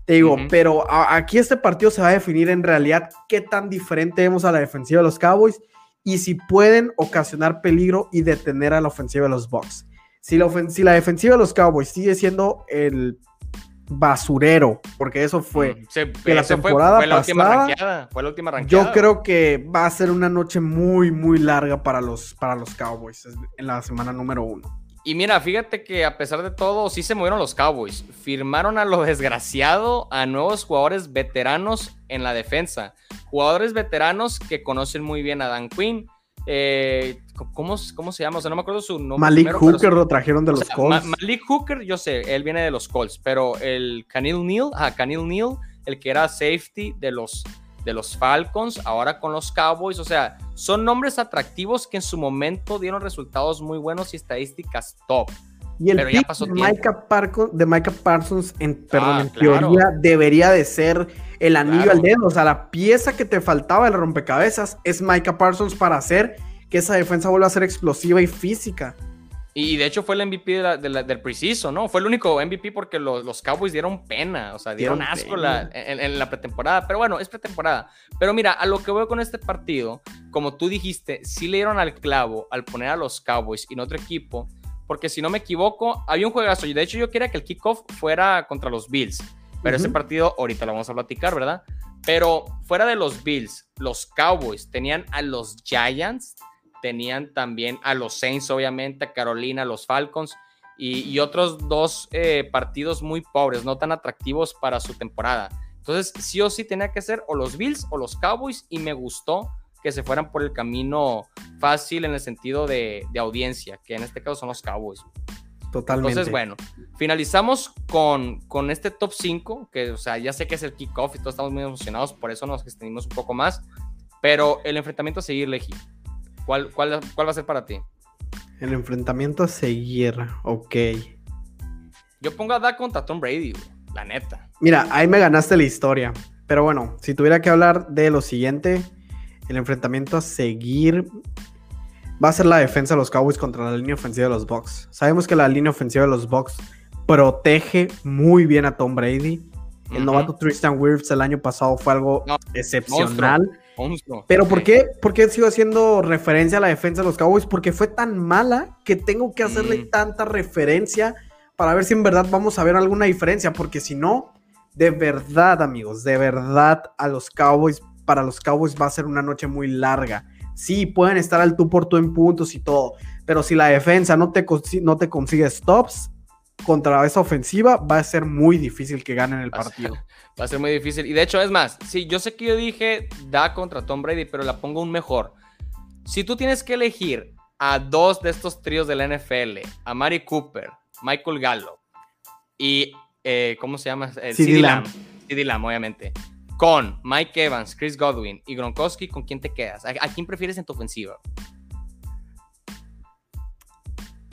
Te digo, pero aquí este partido se va a definir en realidad qué tan diferente vemos a la defensiva de los Cowboys y si pueden ocasionar peligro y detener a la ofensiva de los Bucks. Si la, defensiva de los Cowboys sigue siendo el, basurero, porque eso fue. Se- que la fue- temporada fue, la última pasada, ranqueada. Fue la última ranqueada. Yo creo que va a ser una noche muy, muy larga para los, para los Cowboys en la semana número uno. Y mira, fíjate que a pesar de todo, sí se movieron los Cowboys. Firmaron a lo desgraciado a nuevos jugadores veteranos en la defensa. Jugadores veteranos que conocen muy bien a Dan Quinn. Eh, ¿cómo, ¿Cómo se llama? O sea, no me acuerdo su nombre. Malik primero, Hooker lo trajeron de O los sea, Colts. Ma- Malik Hooker, yo sé, él viene de los Colts, pero el Canil Neal, ah, Canil Neal, el que era safety de los, de los Falcons, ahora con los Cowboys, o sea, son nombres atractivos que en su momento dieron resultados muy buenos y estadísticas top. Y el Pero ya pasó de. Micah, Parco- de Micah Parsons, en, perdón, Ah, en claro. teoría debería de ser el anillo Claro. al dedo. O sea, la pieza que te faltaba del rompecabezas es Micah Parsons para hacer que esa defensa vuelva a ser explosiva y física. Y de hecho fue el MVP de la- de la- del preciso, ¿no? Fue el único MVP porque los, los Cowboys dieron pena, o sea, dieron, Dieron asco la- en, en la pretemporada. Pero bueno, es pretemporada. Pero mira, a lo que veo con este partido, como tú dijiste, sí le dieron al clavo al poner a los Cowboys y no otro equipo, porque si no me equivoco, había un juegazo. Y de hecho, yo quería que el kickoff fuera contra los Bills. Pero ese partido, ahorita lo vamos a platicar, ¿verdad? Pero fuera de los Bills, los Cowboys tenían a los Giants, tenían también a los Saints, obviamente, a Carolina, a los Falcons y, y otros dos eh, partidos muy pobres, no tan atractivos para su temporada. Entonces, sí o sí tenía que ser o los Bills o los Cowboys y me gustó que se fueran por el camino fácil en el sentido de, de audiencia, que en este caso son los Cowboys. Totalmente. Entonces, bueno, finalizamos con, con este top 5, que, o sea, ya sé que es el kickoff y todos estamos muy emocionados, por eso nos extendimos un poco más, pero el enfrentamiento a seguir, Leji, ¿cuál, cuál, cuál va a ser para ti? El enfrentamiento a seguir, ok. Yo pongo a Dak contra Tom Brady, güey, la neta. Mira, ahí me ganaste la historia. Pero bueno, si tuviera que hablar de lo siguiente, el enfrentamiento a seguir va a ser la defensa de los Cowboys contra la línea ofensiva de los Bucks. Sabemos que la línea ofensiva de los Bucks protege muy bien a Tom Brady. El Ujú. novato Tristan Wirfs el año pasado fue algo No, excepcional. Monstruo. Pero ¿por qué? ¿por qué sigo haciendo referencia a la defensa de los Cowboys? Porque fue tan mala que tengo que hacerle Mm. tanta referencia para ver si en verdad vamos a ver alguna diferencia. Porque si no, de verdad, amigos, de verdad a los Cowboys, para los Cowboys va a ser una noche muy larga. Sí, pueden estar al tú por tú en puntos y todo. Pero si la defensa no te, consi- no te consigue stops contra esa ofensiva, va a ser muy difícil que ganen el Va a ser- partido. Va a ser muy difícil. Y de hecho, es más, sí, yo sé que yo dije da contra Tom Brady, pero la pongo un mejor. Si tú tienes que elegir a dos de estos tríos de la NFL, a Mari Cooper, Michael Gallup y, eh, ¿cómo se llama? Eh, CeeDee Lamb. CeeDee Lamb, obviamente. Con Mike Evans, Chris Godwin y Gronkowski, ¿con quién te quedas? ¿A, a quién prefieres en tu ofensiva?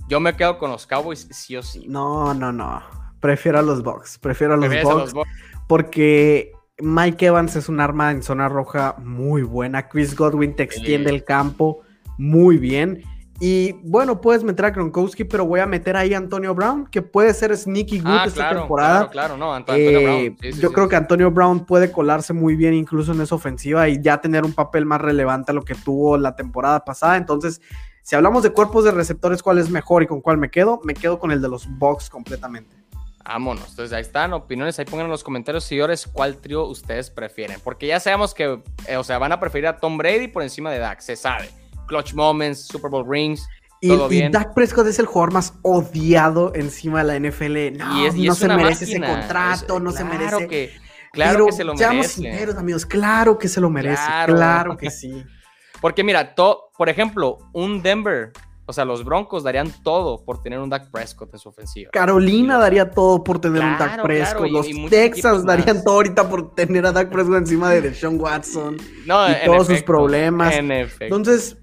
Yo me quedo con los Cowboys, sí o sí. No, no, no. Prefiero a los Bucks. Prefiero a los ¿Prefieres a Bucks. los? Porque Mike Evans es un arma en zona roja muy buena. Chris Godwin te extiende Sí. el campo muy bien. Y bueno, puedes meter a Gronkowski, pero voy a meter ahí a Antonio Brown, que puede ser sneaky good Ah, esta claro, temporada. claro, claro, no, Ant- Antonio Eh, Brown. Sí, sí, yo sí. creo que Antonio Brown puede colarse muy bien incluso en esa ofensiva y ya tener un papel más relevante a lo que tuvo la temporada pasada. Entonces, si hablamos de cuerpos de receptores, ¿cuál es mejor y con cuál me quedo? Me quedo con el de los Bucks completamente. Vámonos. Entonces ahí están, opiniones. Ahí pongan en los comentarios, señores, cuál trío ustedes prefieren. Porque ya sabemos que, eh, o sea, van a preferir a Tom Brady por encima de Dak, se sabe. Clutch moments, Super Bowl rings. Y, Todo y. Dak Prescott es el jugador más odiado encima de la NFL. No, y es, y no se merece máquina. ese contrato, Es- no se merece. Que, claro Pero que se lo seamos merece. sinceros, amigos, claro que se lo merece. Claro. Claro, que sí. Porque mira, to- por ejemplo, un Denver, o sea, los Broncos darían todo por tener un Dak Prescott en su ofensiva. Carolina daría todo por tener un Dak Prescott. claro, y- Los y equipos darían más. todo ahorita por tener a Dak Prescott encima de Deshaun Watson. No, y en todos sus problemas. En. Entonces,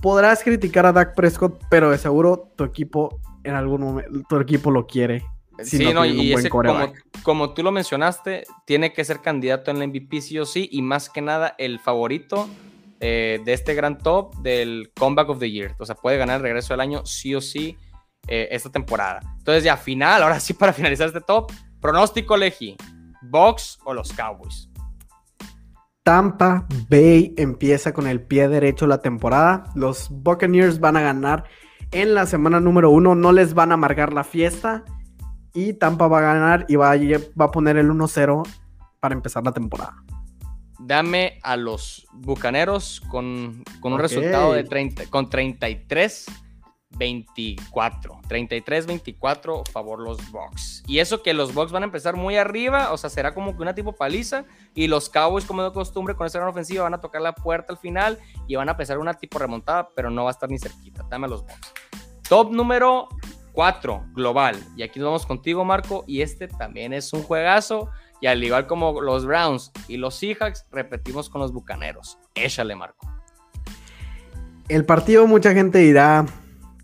podrás criticar a Dak Prescott, pero de seguro tu equipo en algún momento, tu equipo lo quiere. si sí, no no, y ese, como, como tú lo mencionaste, tiene que ser candidato en la MVP sí o sí, y más que nada el favorito eh, de este gran top del Comeback of the Year. O sea, puede ganar regreso del año sí o sí eh, esta temporada. Entonces ya, final, ahora sí para finalizar este top, pronóstico Leji, Bucks o los Cowboys. Tampa Bay empieza con el pie derecho la temporada. Los Buccaneers van a ganar en la semana número uno. No les van a amargar la fiesta. y Tampa va a ganar y va a, va a poner el 1-0 para empezar la temporada. Dame a los Bucaneros con, un resultado de 30, con 33 24. 33-24 favor los Bucks. Y eso que los Bucks van a empezar muy arriba, o sea, será como que una tipo paliza. Y los Cowboys, como de costumbre, con esa gran ofensiva, van a tocar la puerta al final y van a empezar una tipo remontada, pero no va a estar ni cerquita. Dame a los Bucks. Top número 4, global. Y aquí nos vamos contigo, Marco. Y este también es un juegazo. Y al igual como los Browns y los Seahawks, repetimos con los Bucaneros. Échale, Marco. El partido, mucha gente dirá,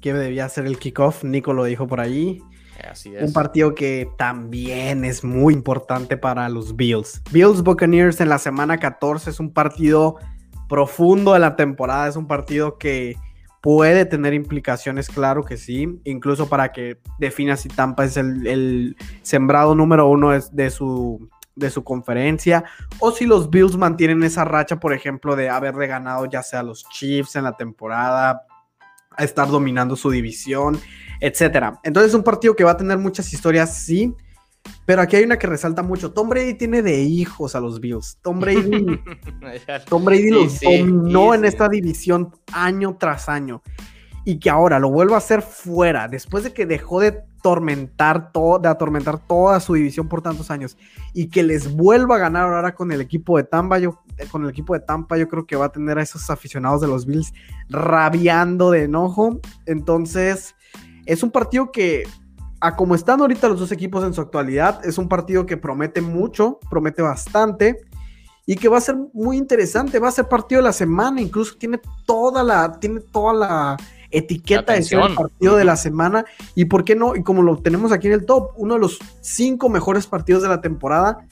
que debía ser el kickoff. Nico lo dijo por allí. Así es. Un partido que también es muy importante para los Bills. Bills Buccaneers en la semana 14 es un partido profundo de la temporada. Es un partido que puede tener implicaciones, claro que sí. Incluso para que defina si Tampa es el, sembrado número uno de, su, de su conferencia. O si los Bills mantienen esa racha, por ejemplo, de haberle ganado ya sea los Chiefs en la temporada a estar dominando su división, etcétera. Entonces es un partido que va a tener muchas historias, sí, pero aquí hay una que resalta mucho. Tom Brady tiene de hijos a los Bills. Tom Brady, Tom Brady los dominó en esta división año tras año. Y que ahora lo vuelva a hacer fuera, después de que dejó de atormentar, todo, de atormentar toda su división por tantos años. Y que les vuelva a ganar ahora con el equipo de Tampa. Yo eh, con el equipo de Tampa, yo creo que va a tener a esos aficionados de los Bills rabiando de enojo. Entonces, es un partido que, a como están ahorita los dos equipos en su actualidad, es un partido que promete mucho, promete bastante y que va a ser muy interesante. Va a ser partido de la semana, incluso tiene toda la, tiene toda la etiqueta de ser el partido de la semana. Y por qué no, y como lo tenemos aquí en el top, uno de los cinco mejores partidos de la temporada.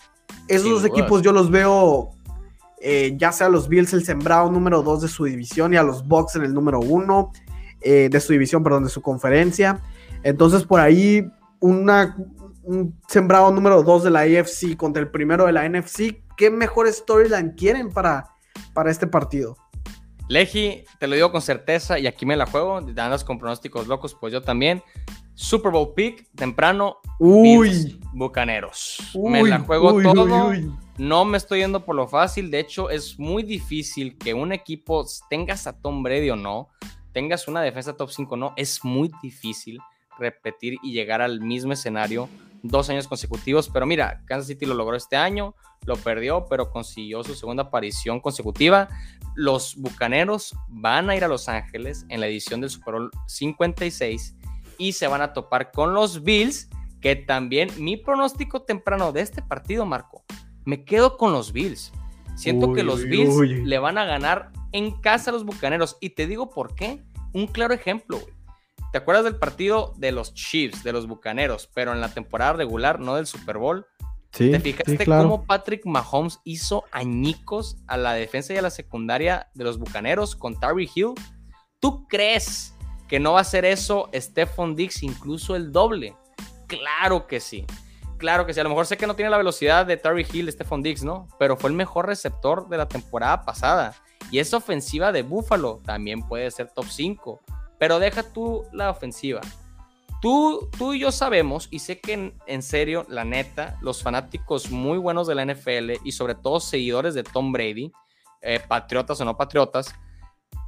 Esos dos equipos yo los veo eh, ya sea los Bills el sembrado número 2 de su división y a los Bucks en el número 1 eh, de su división, perdón, de su conferencia. Entonces por ahí una, un sembrado número 2 de la AFC contra el primero de la NFC. ¿Qué mejor storyline quieren para, para este partido? Leji, te lo digo con certeza y aquí me la juego. Andas con pronósticos locos, pues yo también. Super Bowl pick temprano. Uy. Bucaneros. me la juego todo. no me estoy yendo por lo fácil. De hecho, es muy difícil que un equipo, tengas a Tom Brady o no, tengas una defensa top 5 o no, es muy difícil repetir y llegar al mismo escenario dos años consecutivos. Pero mira, Kansas City lo logró este año, lo perdió, pero consiguió su segunda aparición consecutiva. Los Bucaneros van a ir a Los Ángeles en la edición del Super Bowl 56 y se van a topar con los Bills, que también mi pronóstico temprano de este partido, Marco, me quedo con los Bills. Siento que los Bills le van a ganar en casa a los Bucaneros. Y te digo por qué. Un claro ejemplo, güey. ¿Te acuerdas del partido de los Chiefs, de los Bucaneros, pero en la temporada regular, no del Super Bowl? Sí, ¿Te fijaste cómo Patrick Mahomes hizo añicos a la defensa y a la secundaria de los Bucaneros con Tyree Hill? ¿Tú crees que no va a hacer eso Stephon Dix, incluso el doble. Claro que sí. Claro que sí. A lo mejor sé que no tiene la velocidad de Terry Hill, Stephon Dix, ¿no? Pero fue el mejor receptor de la temporada pasada. Y esa ofensiva de Buffalo también puede ser top 5. Pero deja tú la ofensiva. Tú, tú y yo sabemos, y sé que en, serio, la neta, los fanáticos muy buenos de la NFL y sobre todo seguidores de Tom Brady, eh, patriotas o no patriotas,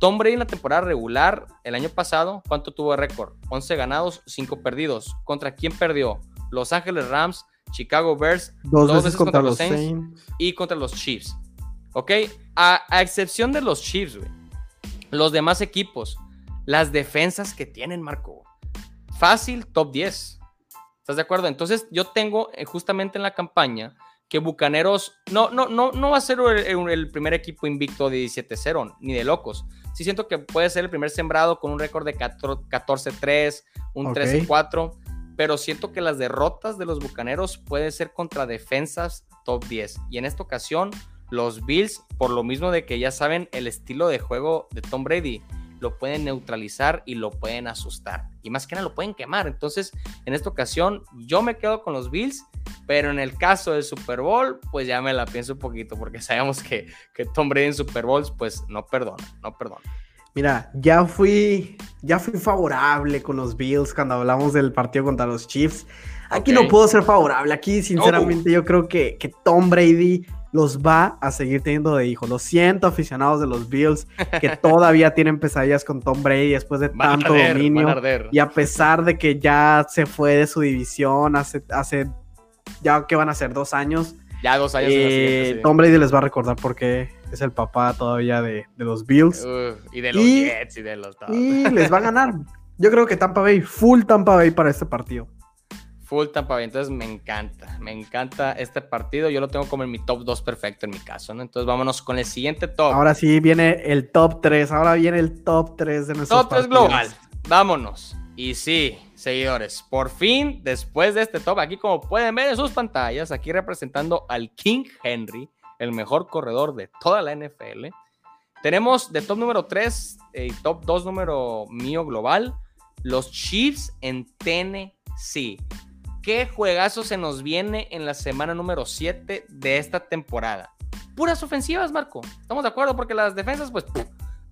Tom Brady en la temporada regular, el año pasado, ¿cuánto tuvo de récord? 11 ganados, 5 perdidos. ¿Contra quién perdió? Los Ángeles Rams, Chicago Bears, dos, veces, contra, los Saints, y contra los Chiefs. ¿Ok? A, excepción de los Chiefs, güey. Los demás equipos, las defensas que tienen, Marco. Fácil, top 10. ¿Estás de acuerdo? Entonces, yo tengo eh, justamente en la campaña que Bucaneros no, no, no, no va a ser el, el primer equipo invicto de 17-0, ni de locos sí siento que puede ser el primer sembrado con un récord de 14-3, un 13-4, pero siento que las derrotas de los Bucaneros pueden ser contra defensas top 10. Y en esta ocasión, los Bills, por lo mismo de que ya saben el estilo de juego de Tom Brady, lo pueden neutralizar y lo pueden asustar. Y más que nada lo pueden quemar. Entonces, en esta ocasión, yo me quedo con los Bills, pero en el caso del Super Bowl, pues ya me la pienso un poquito, porque sabemos que, que Tom Brady en Super Bowls, pues no perdona, no perdona. Mira, ya fui, ya fui favorable con los Bills cuando hablamos del partido contra los Chiefs. Aquí no puedo ser favorable. Aquí, sinceramente, yo creo que, que Tom Brady los va a seguir teniendo de hijo. Lo siento, aficionados de los Bills, que todavía tienen pesadillas con Tom Brady después de tanto dominio. Y a pesar de que ya se fue de su división hace, hace ya que van a ser dos años. Ya dos años. Eh, Tom Brady les va a recordar porque es el papá todavía de, los Bills. y de los Jets y de los... Y les va a ganar. Yo creo que Tampa Bay, full Tampa Bay para este partido. Full Tampa Bay, entonces me encanta, me encanta este partido. Yo lo tengo como en mi top 2 perfecto en mi caso, ¿no? Entonces vámonos con el siguiente top. Ahora sí viene el top 3, ahora viene el top 3 de nuestro Top 3 global, vámonos. Y sí, seguidores, por fin, después de este top, aquí como pueden ver en sus pantallas, aquí representando al King Henry, el mejor corredor de toda la NFL. Tenemos de top número 3 y eh, top 2 número mío global, los Chiefs en Tennessee. ¿Qué juegazo se nos viene en la semana número 7 de esta temporada? Puras ofensivas, Marco. ¿Estamos de acuerdo? Porque las defensas, pues,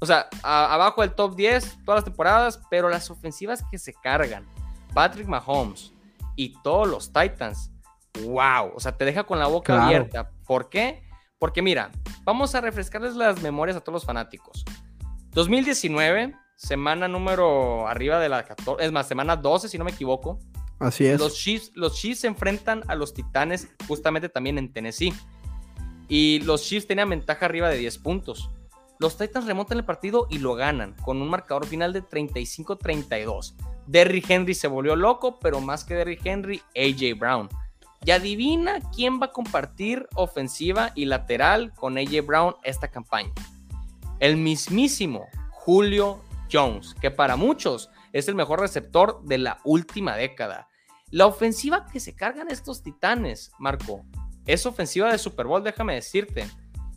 o sea, abajo del top 10 todas las temporadas, pero las ofensivas que se cargan, Patrick Mahomes y todos los Titans, wow, o sea, te deja con la boca abierta. ¿Por qué? Porque mira, vamos a refrescarles las memorias a todos los fanáticos. 2019, semana número arriba de la 14, es más, semana 12, si no me equivoco. Así es. Los Chiefs, los Chiefs se enfrentan a los Titanes justamente también en Tennessee. Y los Chiefs tenían ventaja arriba de 10 puntos. Los Titans remontan el partido y lo ganan con un marcador final de 35-32. Derrick Henry se volvió loco, pero más que Derrick Henry, AJ Brown. Y adivina quién va a compartir ofensiva y lateral con AJ Brown esta campaña. El mismísimo Julio Jones, que para muchos es el mejor receptor de la última década. La ofensiva que se cargan estos titanes, Marco, es ofensiva de Super Bowl, déjame decirte,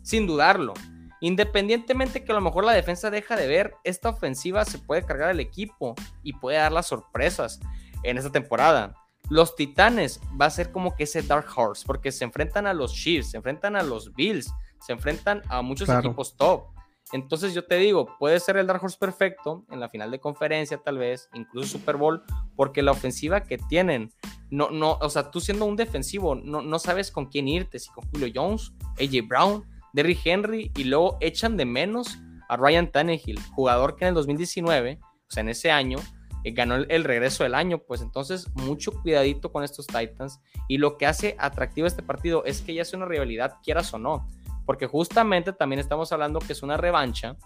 sin dudarlo. Independientemente que a lo mejor la defensa deja de ver, esta ofensiva se puede cargar el equipo y puede dar las sorpresas en esta temporada. Los Titanes va a ser como que ese Dark Horse, porque se enfrentan a los Chiefs, se enfrentan a los Bills, se enfrentan a muchos equipos top. Entonces yo te digo, puede ser el Dark Horse perfecto en la final de conferencia tal vez, incluso Super Bowl, porque la ofensiva que tienen, no, no, o sea, tú siendo un defensivo, no, no sabes con quién irte, si con Julio Jones, AJ Brown, Derrick Henry, y luego echan de menos a Ryan Tannehill, jugador que en el 2019, o sea, en ese año, eh, ganó el, el, regreso del año, pues entonces mucho cuidadito con estos Titans, y lo que hace atractivo este partido es que ya es una rivalidad, quieras o no, porque justamente también estamos hablando que es una revancha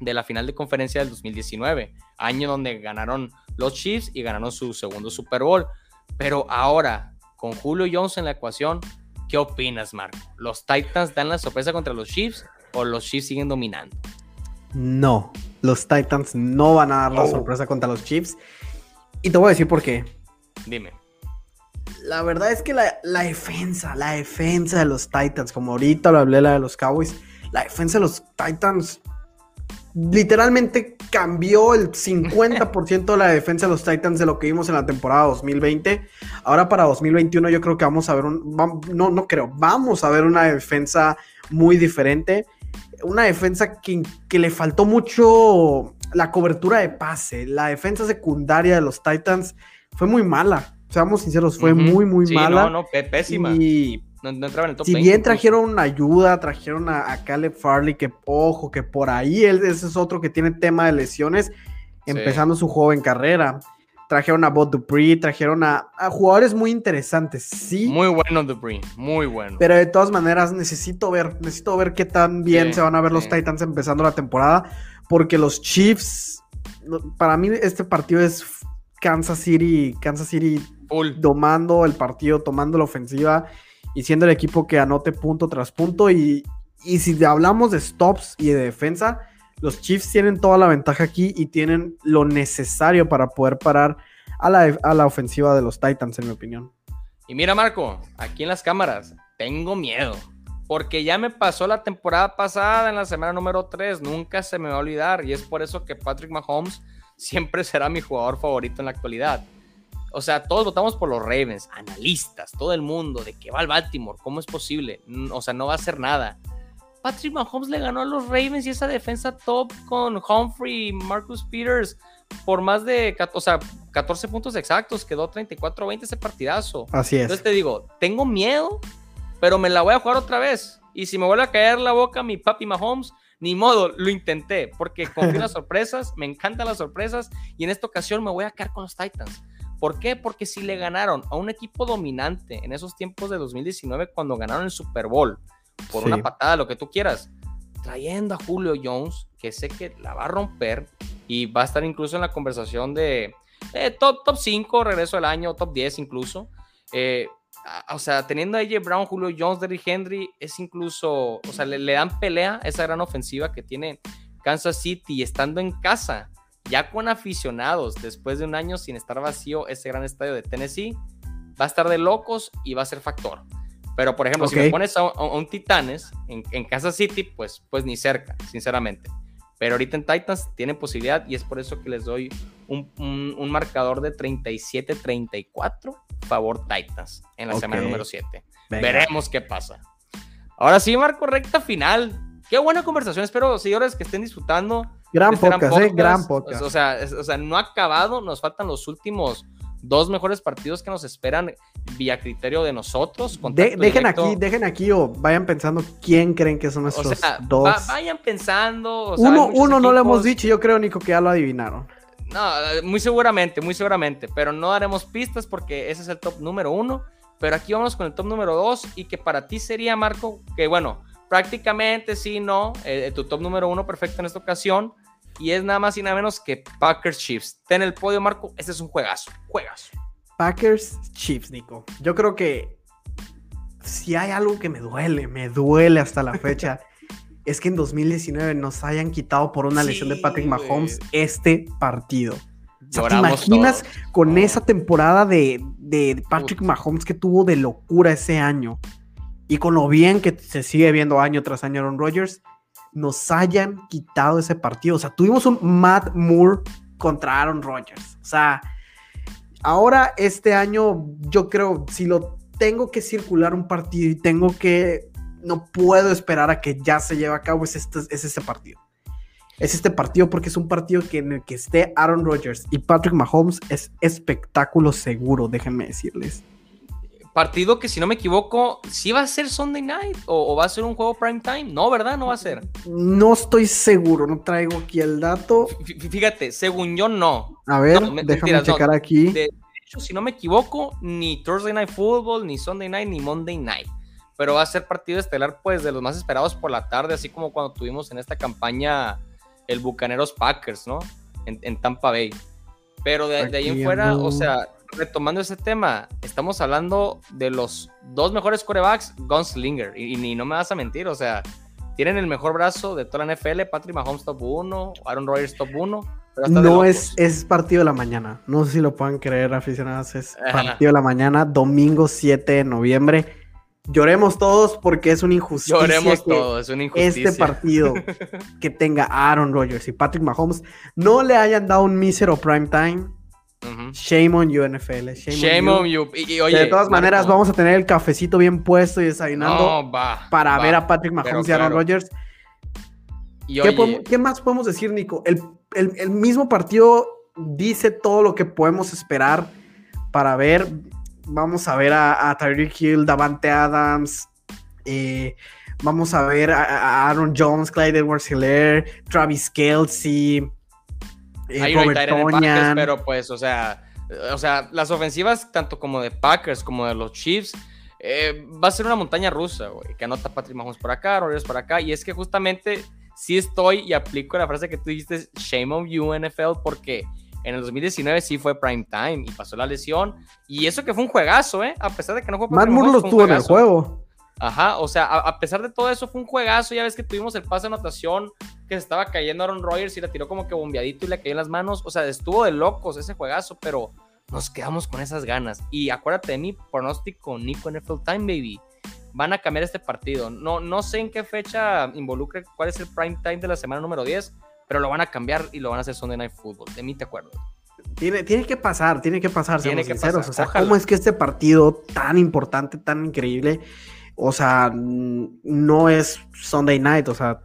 de la final de conferencia del 2019, año donde ganaron los Chiefs y ganaron su segundo Super Bowl. Pero ahora, con Julio Jones en la ecuación, ¿qué opinas, Marco? ¿Los Titans dan la sorpresa contra los Chiefs o los Chiefs siguen dominando? No, los Titans no van a dar la oh. sorpresa contra los Chiefs. Y te voy a decir por qué. Dime la verdad es que la, defensa, la defensa de los Titans, como ahorita lo hablé, la de los Cowboys, la defensa de los Titans literalmente cambió el 50% de la defensa de los Titans de lo que vimos en la temporada 2020. Ahora para 2021 yo creo que vamos a ver un, no, no creo, vamos a ver una defensa muy diferente. Una defensa que, que le faltó mucho la cobertura de pase. La defensa secundaria de los Titans fue muy mala seamos sinceros, fue muy, muy mala. No, no, pésima. Y no, entraba en el top si bien trajeron una ayuda, trajeron a, Caleb Farley, que ojo, que por ahí él, ese es otro que tiene tema de lesiones, empezando su joven carrera. Trajeron a Bob Dupree, trajeron a, jugadores muy interesantes, sí. Muy bueno Dupree, muy bueno. Pero de todas maneras necesito ver, necesito ver qué tan bien se van a ver los Titans empezando la temporada, porque los Chiefs, para mí este partido es Kansas City, Kansas City domando el partido, tomando la ofensiva y siendo el equipo que anote punto tras punto. Y, si hablamos de stops y de defensa, los Chiefs tienen toda la ventaja aquí y tienen lo necesario para poder parar a la, a la ofensiva de los Titans, en mi opinión. Y mira, Marco, aquí en las cámaras, tengo miedo. Porque ya me pasó la temporada pasada en la semana número 3, nunca se me va a olvidar. Y es por eso que Patrick Mahomes siempre será mi jugador favorito en la actualidad. O sea, todos votamos por los Ravens, analistas, todo el mundo, de que va al Baltimore, ¿cómo es posible? O sea, no va a hacer nada. Patrick Mahomes le ganó a los Ravens y esa defensa top con Humphrey y Marcus Peters por más de o sea, 14 puntos exactos, quedó 34-20 ese partidazo. Así es. Entonces te digo, tengo miedo, pero me la voy a jugar otra vez. Y si me vuelve a caer la boca mi papi Mahomes, ni modo, lo intenté, porque confío en las sorpresas, me encantan las sorpresas, y en esta ocasión me voy a quedar con los Titans. ¿Por qué? Porque si le ganaron a un equipo dominante en esos tiempos de 2019 cuando ganaron el Super Bowl, por una patada, lo que tú quieras, trayendo a Julio Jones, que sé que la va a romper y va a estar incluso en la conversación de eh, top, top 5, regreso del año, top 10 incluso. Eh, o sea, teniendo a AJ Brown, Julio Jones, Derrick Henry, es incluso, o sea, le, dan pelea a esa gran ofensiva que tiene Kansas City estando en casa, ya con aficionados, después de un año sin estar vacío ese gran estadio de Tennessee, va a estar de locos y va a ser factor. Pero, por ejemplo, si me pones a, un Titanes en, en, Kansas City, pues, pues ni cerca, sinceramente. Pero ahorita en Titans tienen posibilidad y es por eso que les doy un, un, marcador de 37-34 favor Titans en la semana número 7. Veremos qué pasa. Ahora sí, Marco, recta final. Qué buena conversación. Espero, señores, que estén disfrutando. Gran este podcast, eh, gran podcast. O sea, o sea, no ha acabado. Nos faltan los últimos dos mejores partidos que nos esperan vía criterio de nosotros. dejen aquí, dejen aquí o vayan pensando quién creen que son nuestros dos. vayan pensando. uno uno no lo hemos dicho, yo creo, Nico, que ya lo adivinaron. No, muy seguramente, muy seguramente, pero no daremos pistas porque ese es el top número uno. Pero aquí vamos con el top número dos y que para ti sería, Marco, que bueno, prácticamente sí, no, eh, tu top número uno perfecto en esta ocasión y es nada más y nada menos que Packers Chiefs. Ten el podio, Marco. Este es un juegazo. Juegazo. Packers Chiefs, Nico. Yo creo que si hay algo que me duele, me duele hasta la fecha, es que en 2019 nos hayan quitado por una lesión de Patrick Mahomes este partido. ¿Te imaginas con esa temporada de, Patrick Mahomes que tuvo de locura ese año? Y con lo bien que se sigue viendo año tras año Aaron Rodgers, nos hayan quitado ese partido. O sea, tuvimos un Matt Moore contra Aaron Rodgers. O sea, ahora este año yo creo, si lo tengo que circular un partido y tengo que, no puedo esperar a que ya se lleve a cabo, es este, es este partido. Es este partido porque es un partido que en el que esté Aaron Rodgers y Patrick Mahomes es espectáculo seguro, déjenme decirles. Partido que, si no me equivoco, sí va a ser Sunday Night o, va a ser un juego prime time. No, ¿verdad? No va a ser. No estoy seguro, no traigo aquí el dato. fíjate, según yo, no. A ver, déjame checar aquí. De hecho, si no me equivoco, ni Thursday Night Football, ni Sunday Night, ni Monday Night. Pero va a ser partido estelar, pues, de los más esperados por la tarde, así como cuando tuvimos en esta campaña el Bucaneros Packers, ¿no? En, Tampa Bay. Pero de, ahí en fuera, o sea, retomando ese tema, estamos hablando de los dos mejores corebacks, Gunslinger, y, y, no me vas a mentir, o sea, tienen el mejor brazo de toda la NFL, Patrick Mahomes top 1, Aaron Rodgers top 1. No es, es partido de la mañana, no sé si lo pueden creer aficionados, es partido de la mañana, domingo 7 de noviembre. Lloremos todos porque es una injusticia. Lloremos todos, es una injusticia. Este partido que tenga Aaron Rodgers y Patrick Mahomes no le hayan dado un mísero prime time Shame on you, NFL. Shame, on you. de todas maneras, vamos a tener el cafecito bien puesto y desayunando para ver a Patrick Mahomes y Aaron Rodgers. ¿Qué, más podemos decir, Nico? El, mismo partido dice todo lo que podemos esperar para ver. Vamos a ver a, Tyreek Hill, Davante Adams. Eh, vamos a ver a, Aaron Jones, Clyde Edwards Hilaire, Travis Kelsey. Hay pero pues, o sea, o sea, las ofensivas, tanto como de Packers como de los Chiefs, eh, va a ser una montaña rusa, güey, que anota Patrick Mahomes por acá, Rodgers por acá, y es que justamente sí estoy y aplico la frase que tú dijiste, shame on you NFL, porque en el 2019 sí fue prime time y pasó la lesión, y eso que fue un juegazo, ¿eh? A pesar de que no fue Matt Moore lo estuvo en el juego. Ajá, o sea, a, pesar de todo eso fue un juegazo, ya ves que tuvimos el pase de anotación que se estaba cayendo Aaron Rodgers y la tiró como que bombeadito y le cayó en las manos, o sea, estuvo de locos ese juegazo, pero nos quedamos con esas ganas. Y acuérdate de mi pronóstico, Nico NFL Time, baby. Van a cambiar este partido. No, no sé en qué fecha involucre cuál es el prime time de la semana número 10, pero lo van a cambiar y lo van a hacer Sunday Night Football. De mí te acuerdo. Tiene, tiene que pasar, tiene que pasar, tiene que sinceros. O sea, ¿cómo es que este partido tan importante, tan increíble, O sea, no es Sunday night, o sea,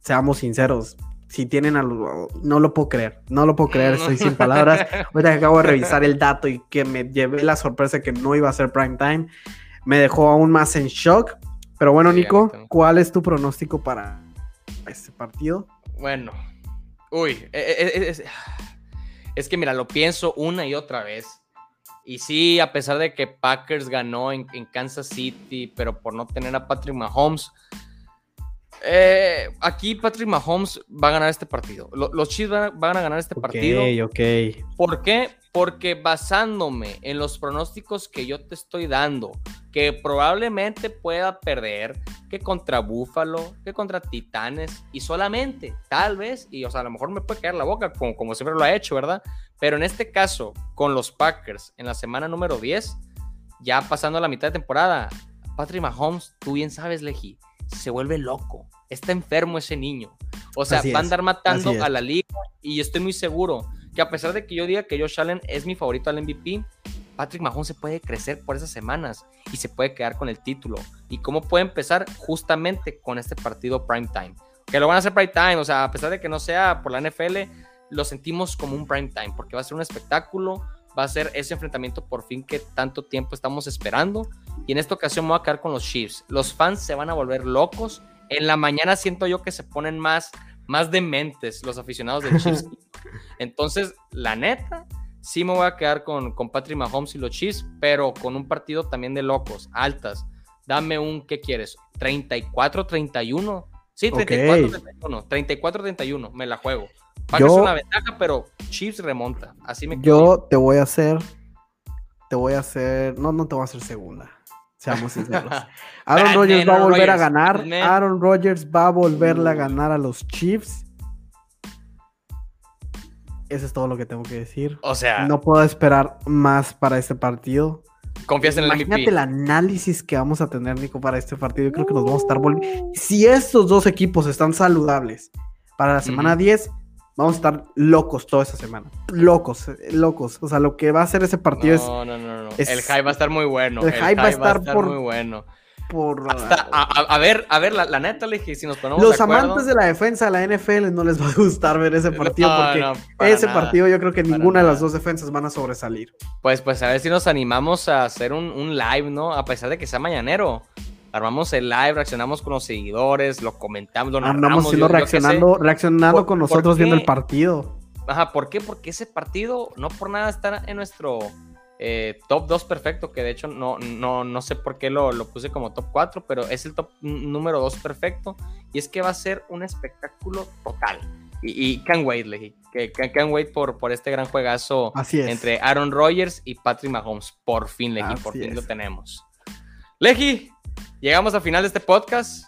seamos sinceros. Si tienen algo, no lo puedo creer, no lo puedo creer, estoy sin palabras. Ahorita que acabo de revisar el dato y que me llevé la sorpresa que no iba a ser prime time, me dejó aún más en shock. Pero bueno, Nico, ¿cuál es tu pronóstico para este partido? Bueno, uy, e, e, e, es, que mira, lo pienso una y otra vez. Y sí, a pesar de que Packers ganó en, Kansas City, pero por no tener a Patrick Mahomes, eh, aquí Patrick Mahomes va a ganar este partido. Los, Chiefs van, a ganar este partido. Ok, ok. ¿Por qué? Porque basándome en los pronósticos que yo te estoy dando, que probablemente pueda perder, que contra Búfalo, que contra Titanes, y solamente, tal vez, y o sea, a lo mejor me puede caer la boca, como, como siempre lo ha hecho, ¿verdad? Pero en este caso, con los Packers, en la semana número 10, ya pasando la mitad de temporada, Patrick Mahomes, tú bien sabes, Leji, se vuelve loco. Está enfermo ese niño. O sea, va a andar matando a la liga y estoy muy seguro que a pesar de que yo diga que Josh Allen es mi favorito al MVP, Patrick Mahomes se puede crecer por esas semanas y se puede quedar con el título. ¿Y cómo puede empezar? Justamente con este partido prime time. Que lo van a hacer prime time, o sea, a pesar de que no sea por la NFL, lo sentimos como un prime time porque va a ser un espectáculo, va a ser ese enfrentamiento por fin que tanto tiempo estamos esperando. Y en esta ocasión me voy a quedar con los Chiefs. Los fans se van a volver locos. En la mañana siento yo que se ponen más más dementes los aficionados del Chiefs. Entonces, la neta, sí me voy a quedar con, con Patrick Mahomes y los Chiefs, pero con un partido también de locos, altas. Dame un, ¿qué quieres? 34-31. Sí, 34-31. 34-31, me la juego. Para es una ventaja, pero Chiefs remonta. Así me Yo te voy a hacer. Te voy a hacer. No, no te voy a hacer segunda. Seamos sinceros. Aaron Rodgers va a volver a ganar. Aaron Rodgers va a volverle a ganar a los Chiefs. Eso es todo lo que tengo que decir. O sea, no puedo esperar más para este partido. Confías en el Imagínate el análisis que vamos a tener, Nico, para este partido. Yo creo que nos vamos a estar volviendo. Si estos dos equipos están saludables para la semana 10, Vamos a estar locos toda esa semana. Locos, locos. O sea, lo que va a ser ese partido es. No, no, no. el hype va a estar muy bueno. El, hype, va a estar, por, muy bueno. Por, a, ver, a ver, la, neta, le dije, si nos ponemos. Los amantes de la defensa de la NFL no les va a gustar ver ese partido porque ese partido yo creo que ninguna de las dos defensas van a sobresalir. Pues, pues a ver si nos animamos a hacer un, un live, ¿no? A pesar de que sea mañanero armamos el live, reaccionamos con los seguidores, lo comentamos, lo narramos. Andamos siendo reaccionando, reaccionando con nosotros viendo el partido. Ajá, ¿por qué? Porque ese partido no por nada está en nuestro eh, top 2 perfecto, que de hecho no, no, no sé por qué lo, lo, puse como top 4, pero es el top número 2 perfecto. Y es que va a ser un espectáculo total. Y, y can't wait, Leji. Que, can't wait por, por este gran juegazo entre Aaron Rodgers y Patrick Mahomes. Por fin, Leji, por fin lo tenemos. Leji, Llegamos al final de este podcast,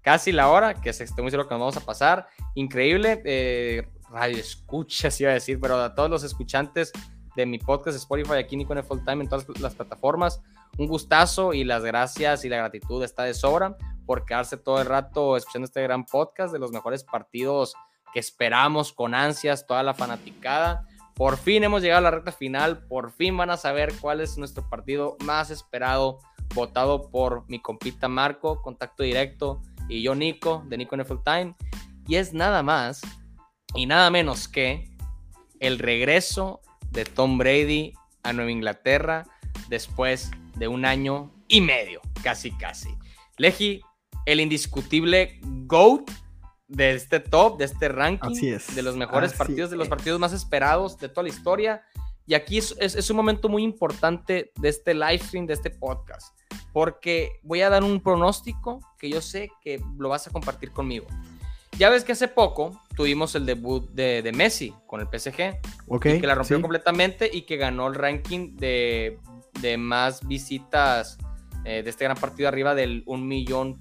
casi la hora, que estoy muy seguro que nos vamos a pasar. Increíble, eh, radio escucha, si iba a decir, pero a todos los escuchantes de mi podcast Spotify, aquí Nico en Full Time, en todas las plataformas, un gustazo y las gracias y la gratitud está de sobra por quedarse todo el rato escuchando este gran podcast de los mejores partidos que esperamos con ansias, toda la fanaticada. Por fin hemos llegado a la recta final, por fin van a saber cuál es nuestro partido más esperado votado por mi compita Marco, contacto directo, y yo Nico, de Nico NFL Time. Y es nada más y nada menos que el regreso de Tom Brady a Nueva Inglaterra después de un año y medio, casi casi. Leji, el indiscutible GOAT de este top, de este ranking, de los mejores partidos, de los partidos más esperados de toda la historia. Y aquí es, es, un momento muy importante de este live stream, de este podcast porque voy a dar un pronóstico que yo sé que lo vas a compartir conmigo. Ya ves que hace poco tuvimos el debut de, Messi con el PSG, okay, que la rompió completamente y que ganó el ranking de, más visitas eh, de este gran partido arriba del 1 millón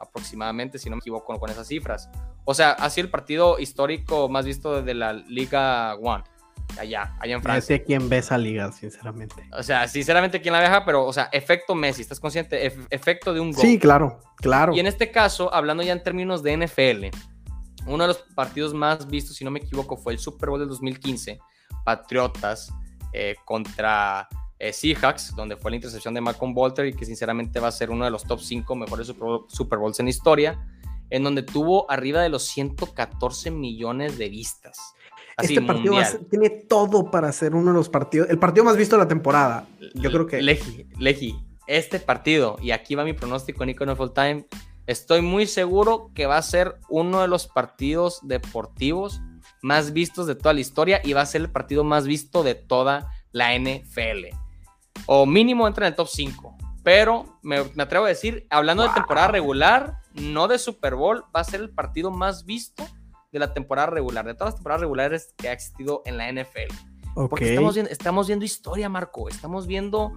aproximadamente, si no me equivoco con esas cifras. O sea, ha sido el partido histórico más visto de la Liga One allá, allá en Francia. No sé quién ve esa liga, sinceramente. O sea, sinceramente quién la deja, pero, o sea, efecto Messi, ¿estás consciente? efecto de un gol. Sí, claro, claro. Y en este caso, hablando ya en términos de NFL, uno de los partidos más vistos, si no me equivoco, fue el Super Bowl del 2015, Patriotas eh, contra eh, Seahawks, donde fue la intercepción de Malcolm Bolter y que sinceramente va a ser uno de los top 5 mejores Super Bowls en historia, en donde tuvo arriba de los 114 millones de vistas. Este partido tiene todo para ser uno de los partidos, el partido más visto de la temporada. Yo creo que. Leji, Leji, este partido, y aquí va mi pronóstico en Icon Full Time, estoy muy seguro que va a ser uno de los partidos deportivos más vistos de toda la historia y va a ser el partido más visto de toda la NFL. O mínimo entra en el top 5. Pero me, atrevo a decir, hablando de temporada regular, no de Super Bowl, va a ser el partido más visto de la temporada regular, de todas las temporadas regulares que ha existido en la NFL. Porque estamos viendo, estamos viendo historia, Marco. Estamos viendo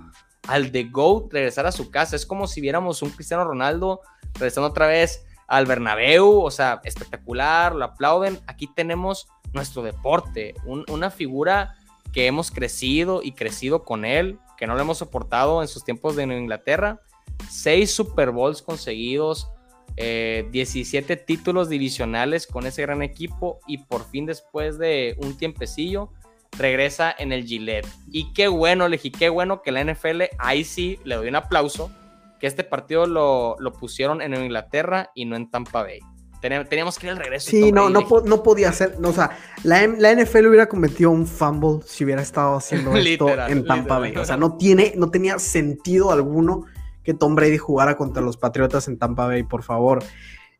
al The GOAT regresar a su casa. Es como si viéramos un Cristiano Ronaldo regresando otra vez al Bernabéu. O sea, espectacular, lo aplauden. Aquí tenemos nuestro deporte, una figura que hemos crecido y crecido con él, que no lo hemos soportado en sus tiempos de Inglaterra. Seis Super Bowls conseguidos, 17 eh, títulos divisionales con ese gran equipo y por fin después de un tiempecillo regresa en el Gillette. Y qué bueno, Leji, qué bueno que la NFL, ahí sí le doy un aplauso, que este partido lo, lo pusieron en Inglaterra y no en Tampa Bay. Teníamos que ir al regreso. Sí, no, no, no, podía ser. No, o sea, la, la, NFL hubiera cometido un fumble si hubiera estado haciendo esto en Tampa Bay. O sea, no, tiene, no tenía sentido alguno que Tom Brady jugara contra los Patriotas en Tampa Bay, por favor.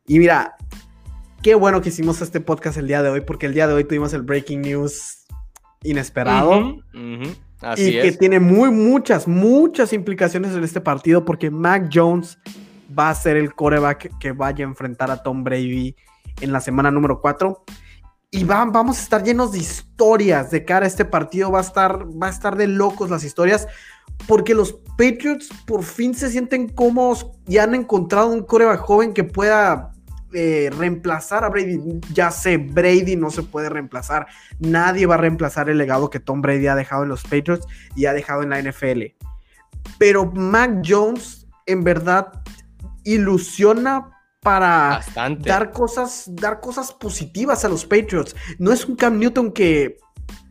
Y mira, qué bueno que hicimos este podcast el día de hoy, porque el día de hoy tuvimos el breaking news inesperado. y que tiene muy, muchas, muchas implicaciones en este partido, porque Mac Jones va a ser el coreback que vaya a enfrentar a Tom Brady en la semana número 4. Y vamos a estar llenos de historias de cara a este partido. Va a estar, va a estar de locos las historias. Porque los Patriots por fin se sienten cómodos y han encontrado un coreback joven que pueda eh, reemplazar a Brady. Ya sé, Brady no se puede reemplazar. Nadie va a reemplazar el legado que Tom Brady ha dejado en los Patriots y ha dejado en la NFL. Pero Mac Jones, en verdad, ilusiona para dar cosas, dar cosas positivas a los Patriots. No es un Cam Newton que,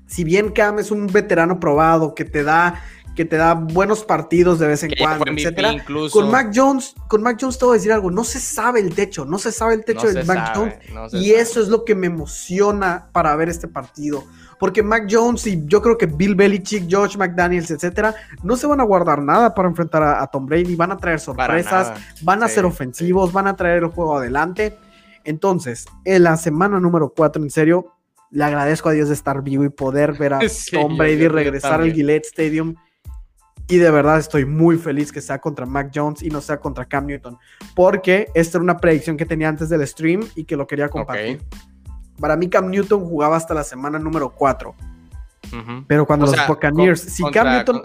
si bien Cam es un veterano probado, que te da, que te da buenos partidos de vez en cuando, etcétera. Con Mac Jones, con Mac Jones te voy a decir algo, no se sabe el techo, no se sabe el techo de Mac Jones. y eso es lo que me emociona para ver este partido porque Mac Jones y yo creo que Bill Belichick, George McDaniels, etcétera, no se van a guardar nada para enfrentar a, Tom Brady, van a traer sorpresas, van a ser ofensivos, van a traer el juego adelante. Entonces, en la semana número 4, en serio, le agradezco a Dios de estar vivo y poder ver a Tom Brady regresar al Gillette Stadium. Y de verdad estoy muy feliz que sea contra Mac Jones y no sea contra Cam Newton. Porque esta era una predicción que tenía antes del stream y que lo quería compartir. Para mí Cam Newton jugaba hasta la semana número 4. Pero cuando los Buccaneers, si, Cam Newton,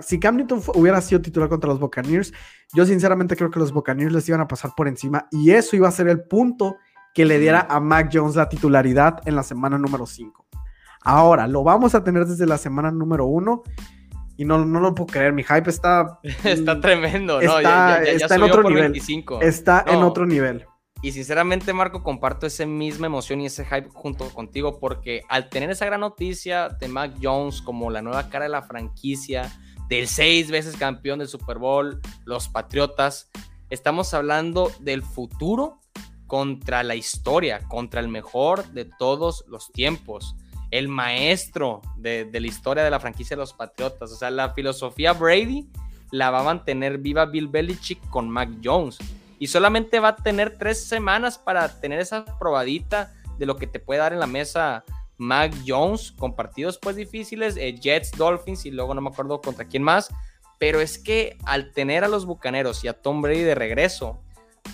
si Cam Newton hubiera sido titular contra los Buccaneers, yo sinceramente creo que los Buccaneers les iban a pasar por encima y eso iba a ser el punto que le diera a Mac Jones la titularidad en la semana número 5. Ahora, lo vamos a tener desde la semana número 1 y no, no lo puedo creer, mi hype está... está tremendo, está, está en otro nivel. Está en otro nivel. Y sinceramente, Marco, comparto esa misma emoción y ese hype junto contigo porque al tener esa gran noticia de Mac Jones como la nueva cara de la franquicia, del seis veces campeón del Super Bowl, los Patriotas, estamos hablando del futuro contra la historia, contra el mejor de todos los tiempos, el maestro de, la historia de la franquicia de los Patriotas. O sea, la filosofía Brady la va a mantener viva Bill Belichick con Mac Jones y solamente va a tener tres semanas para tener esa probadita de lo que te puede dar en la mesa Mac Jones con partidos pues difíciles, eh, Jets, Dolphins y luego no me acuerdo contra quién más, pero es que al tener a los Bucaneros y a Tom Brady de regreso,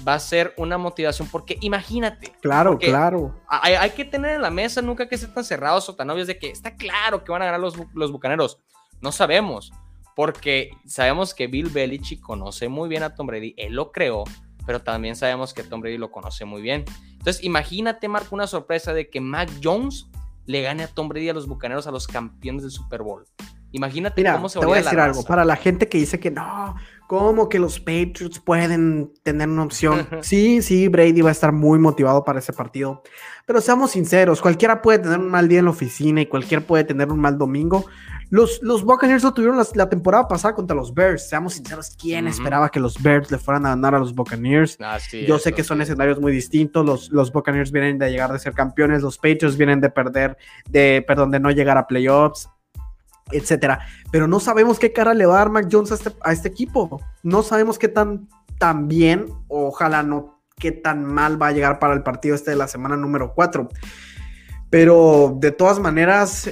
va a ser una motivación porque imagínate. Claro, claro. Hay, que tener en la mesa nunca que ser tan cerrados o tan obvios de que está claro que van a ganar los, los Bucaneros. No sabemos, porque sabemos que Bill Belichick conoce muy bien a Tom Brady, él lo creó, pero también sabemos que Tom Brady lo conoce muy bien. Entonces, imagínate, Marco, una sorpresa de que Mac Jones le gane a Tom Brady a los bucaneros, a los campeones del Super Bowl. Imagínate cómo se Te voy a decir algo. Para la gente que dice que no, ¿cómo que los Patriots pueden tener una opción? sí, sí, Brady va a estar muy motivado para ese partido. Pero seamos sinceros, cualquiera puede tener un mal día en la oficina y cualquiera puede tener un mal domingo. Los, los Buccaneers lo tuvieron la, temporada pasada contra los Bears. Seamos sinceros, ¿quién esperaba que los Bears le fueran a ganar a los Buccaneers? Yo sé que son escenarios muy distintos. Los, los Buccaneers vienen de llegar de ser campeones, los Patriots vienen de perder, de, perdón, de no llegar a playoffs, etcétera. Pero no sabemos qué cara le va a dar Mac Jones a este, a este equipo. No sabemos qué tan, tan bien, ojalá no qué tan mal va a llegar para el partido este de la semana número 4. Pero de todas maneras,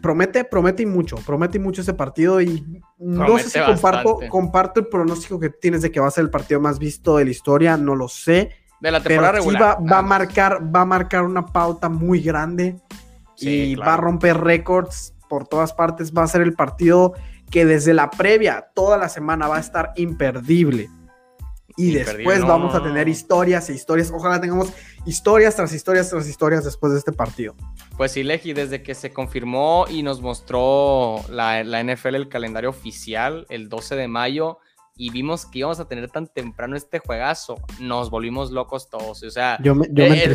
promete, promete y mucho, promete y mucho ese partido y no sé si comparto, comparto el pronóstico que tienes de que va a ser el partido más visto de la historia, no lo sé. De la temporada regular. va, a marcar, va a marcar una pauta muy grande y va a romper récords por todas partes. Va a ser el partido que desde la previa, toda la semana va a estar imperdible. Y después vamos a tener historias e historias. Ojalá tengamos historias tras historias tras historias después de este partido. Pues sí, Leji, desde que se confirmó y nos mostró la, NFL el calendario oficial el 12 de mayo y vimos que íbamos a tener tan temprano este juegazo, nos volvimos locos todos. O sea, yo me, yo eh,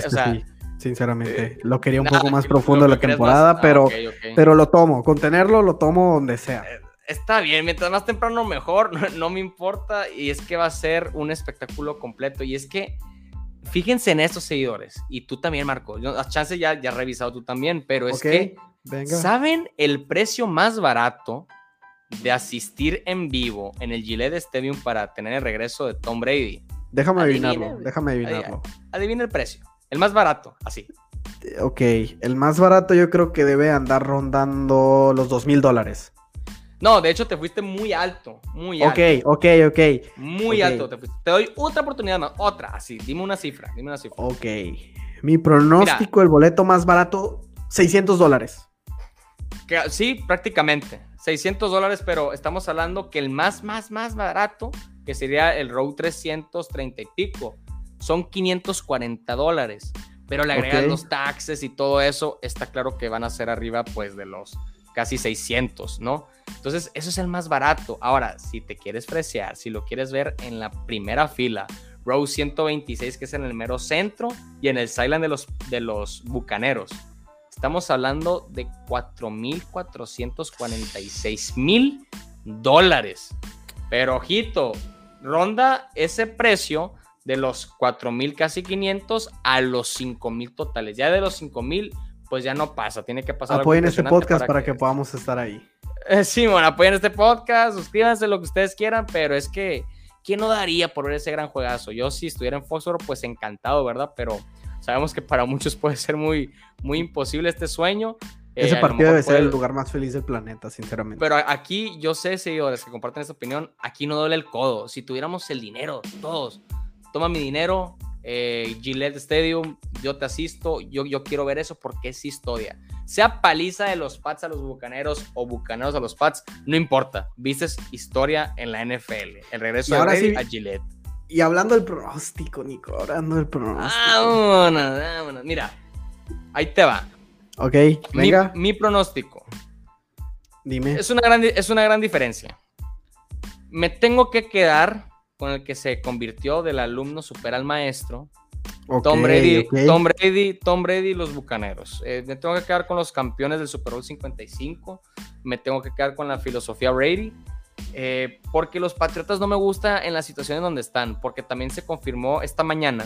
sinceramente. Eh, lo quería un poco más profundo la temporada, ah, pero, pero lo tomo. Contenerlo lo tomo donde sea. Eh, está bien, mientras más temprano mejor, no, me importa. Y es que va a ser un espectáculo completo. Y es que, fíjense en estos seguidores. Y tú también, Marco. Yo, a chance ya, ya has revisado tú también, pero es que, ¿saben el precio más barato de asistir en vivo en el Gillette Stadium para tener el regreso de Tom Brady? Déjame adivinarlo, déjame adivinarlo. Adivina el precio. El más barato, así. Ok, el más barato yo creo que debe andar rondando los dos mil dólares. No, de hecho te fuiste muy alto, muy alto. Ok, ok, ok. Muy alto te fuiste. Te doy otra oportunidad más, otra, así, dime una cifra, dime una cifra. Ok. Mi pronóstico, el boleto más barato, 600 dólares. sí, prácticamente. 600 dólares, pero estamos hablando que el más, más, más barato, que sería el Row 330 y pico, son 540 dólares. Pero le agregan los taxes y todo eso, está claro que van a ser arriba pues de los casi 600, ¿no? Entonces, eso es el más barato. Ahora, si te quieres fresear, si lo quieres ver en la primera fila, row 126, que es en el mero centro, y en el Silent de los, de los bucaneros. Estamos hablando de 4.446 mil dólares. Pero ojito, ronda ese precio de los 4.000 casi 500 a los 5.000 totales. Ya de los 5.000 pues ya no pasa, tiene que pasar. Apoyen este podcast para que... podamos estar ahí. Sí, bueno, apoyen este podcast, suscríbanse lo que ustedes quieran, pero es que, ¿quién no daría por ver ese gran juegazo? Yo si estuviera en Fósforo, pues encantado, ¿verdad? Pero sabemos que para muchos puede ser muy, muy imposible este sueño. Ese eh, partido debe ser el lugar más feliz del planeta, sinceramente. Pero aquí yo sé, seguidores que comparten esta opinión, aquí no duele el codo. Si tuviéramos el dinero, todos, toma mi dinero, eh, Gillette Stadium, yo te asisto, yo, yo quiero ver eso porque es historia. Sea paliza de los Pats a los Bucaneros o Bucaneros a los Pats, no importa, viste historia en la NFL. El regreso de a Gillette. Y hablando del pronóstico, Nico, hablando del pronóstico. Vámonos, vámonos. Mira, ahí te va. Ok, venga. Mi, pronóstico. Dime. Es una, gran, es una gran diferencia. Me tengo que quedar con el que se convirtió del alumno super al maestro. Tom, Brady, Tom Brady, Tom Brady y los Bucaneros. Eh, me tengo que quedar con los campeones del Super Bowl 55. Me tengo que quedar con la filosofía Brady. Eh, porque los Patriotas no me gusta en la situación en donde están. Porque también se confirmó esta mañana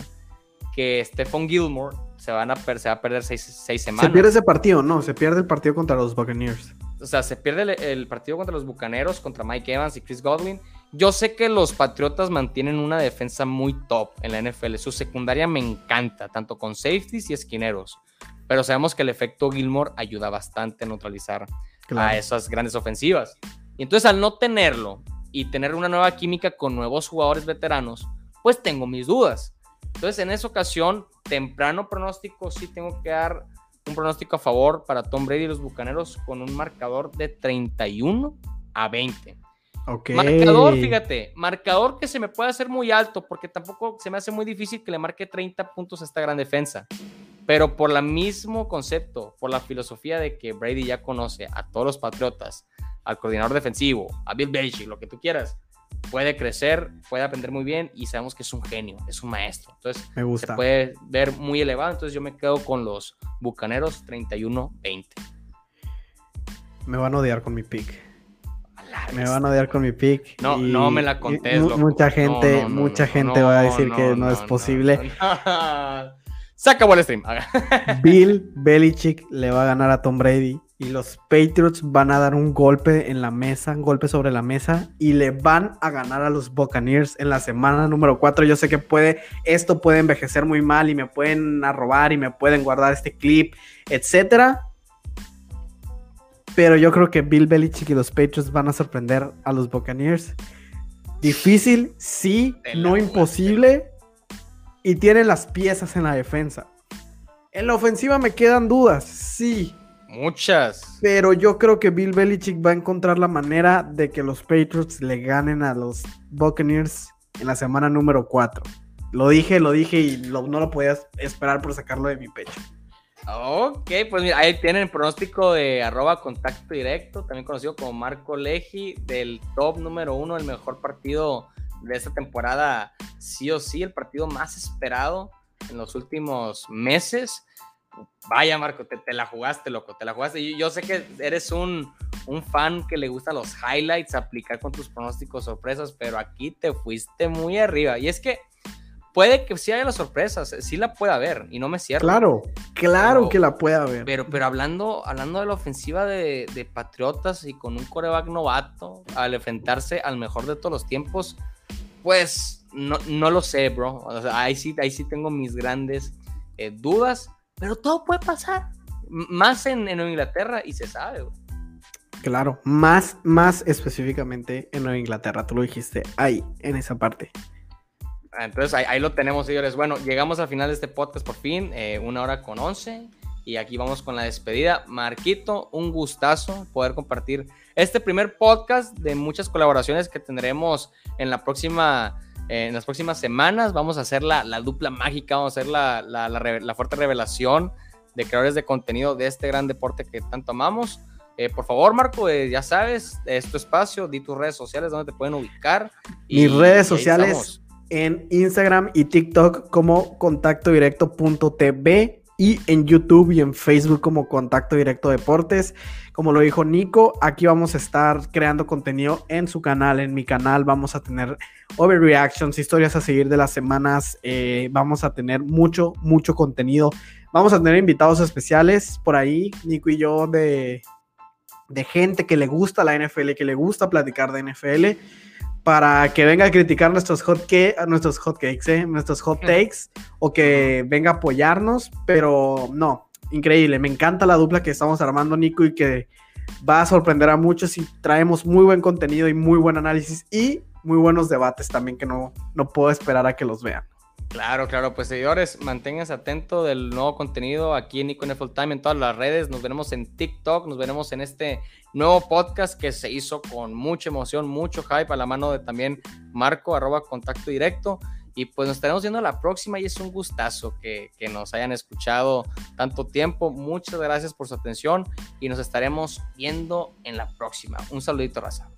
que Stephon Gilmore se, van a va a perder seis, semanas. Se pierde ese partido, no, se pierde el partido contra los Buccaneers. O sea, se pierde el, el partido contra los Bucaneros, contra Mike Evans y Chris Godwin yo sé que los Patriotas mantienen una defensa muy top en la NFL. Su secundaria me encanta, tanto con safeties y esquineros. Pero sabemos que el efecto Gilmore ayuda bastante a neutralizar a esas grandes ofensivas. Y entonces al no tenerlo y tener una nueva química con nuevos jugadores veteranos, pues tengo mis dudas. Entonces en esa ocasión, temprano pronóstico, sí tengo que dar un pronóstico a favor para Tom Brady y los Bucaneros con un marcador de 31 a 20. Marcador, fíjate, marcador que se me puede hacer muy alto porque tampoco se me hace muy difícil que le marque 30 puntos a esta gran defensa. Pero por el mismo concepto, por la filosofía de que Brady ya conoce a todos los Patriotas, al coordinador defensivo, a Bill Belichick, lo que tú quieras, puede crecer, puede aprender muy bien y sabemos que es un genio, es un maestro. Entonces, me gusta. se puede ver muy elevado. Entonces, yo me quedo con los Bucaneros 31-20. me van a odiar con mi pick. Me van a odiar con mi pick. No, no me la contés. Mucha gente, mucha gente va a decir que no, es posible. Se acabó el stream. Bill Belichick le va a ganar a Tom Brady y los Patriots van a dar un golpe en la mesa, un golpe sobre la mesa y le van a ganar a los Buccaneers en la semana número 4. Yo sé que puede, esto puede envejecer muy mal y me pueden robar y me pueden guardar este clip, etcétera. Pero yo creo que Bill Belichick y los Patriots van a sorprender a los Buccaneers. Difícil, sí, no imposible. Y tienen las piezas en la defensa. En la ofensiva me quedan dudas, sí. Muchas. Pero yo creo que Bill Belichick va a encontrar la manera de que los Patriots le ganen a los Buccaneers en la semana número 4. Lo dije, lo dije y no lo podía esperar por sacarlo de mi pecho. Ok, pues mira, ahí tienen el pronóstico de arroba contacto directo, también conocido como Marco Legi, del top número uno, el mejor partido de esta temporada, sí o sí, el partido más esperado en los últimos meses. Vaya, Marco, te, la jugaste, loco, te la jugaste. Yo, yo sé que eres un, un, fan que le gusta los highlights, aplicar con tus pronósticos sorpresas, pero aquí te fuiste muy arriba. Y es que puede que sí haya las sorpresas, sí la puede haber, y no me cierro. Claro, claro que la puede haber. Pero, pero hablando, hablando de la ofensiva de, de Patriotas y con un coreback novato, al enfrentarse al mejor de todos los tiempos, pues no, no lo sé, bro. ahí, sí, ahí sí tengo mis grandes eh, dudas. Pero todo puede pasar. Más en, en Inglaterra y se sabe, Claro, más, más específicamente en Nueva Inglaterra, tú lo dijiste ahí, en esa parte. Ah, entonces ahí, lo tenemos, señores. Bueno, llegamos al final de este podcast por fin, eh, una hora con once. Y aquí vamos con la despedida. Marquito, un gustazo poder compartir este primer podcast de muchas colaboraciones que tendremos en la próxima en las próximas semanas vamos a hacer la, dupla mágica, vamos a hacer la, fuerte revelación de creadores de contenido de este gran deporte que tanto amamos. Eh, por favor, Marco, eh, ya sabes, es tu espacio, di tus redes sociales, donde te pueden ubicar. Mis redes sociales en Instagram y TikTok como contacto directo.tv y en YouTube y en Facebook como Contacto Directo Deportes. Como lo dijo Nico, aquí vamos a estar creando contenido en su canal, en mi canal. Vamos a tener overreactions, historias a seguir de las semanas. Eh, vamos a tener mucho, mucho contenido. Vamos a tener invitados especiales por ahí, Nico y yo, de, de gente que le gusta la NFL, que le gusta platicar de NFL, para que venga a criticar nuestros hot, nuestros hot cakes, ¿eh? nuestros hot takes, o que venga a apoyarnos, pero no, increíble. Me encanta la dupla que estamos armando, Nico, y que va a sorprender a muchos y traemos muy buen contenido y muy buen análisis y muy buenos debates también que no, no puedo esperar a que los vean. Claro, claro, pues seguidores, manténganse atentos del nuevo contenido aquí en Nico en Full Time en todas las redes. Nos veremos en TikTok, nos veremos en este nuevo podcast que se hizo con mucha emoción, mucho hype a la mano de también Marco, arroba contacto directo. Y pues nos estaremos viendo la próxima y es un gustazo que, que nos hayan escuchado tanto tiempo. Muchas gracias por su atención y nos estaremos viendo en la próxima. Un saludito, raza.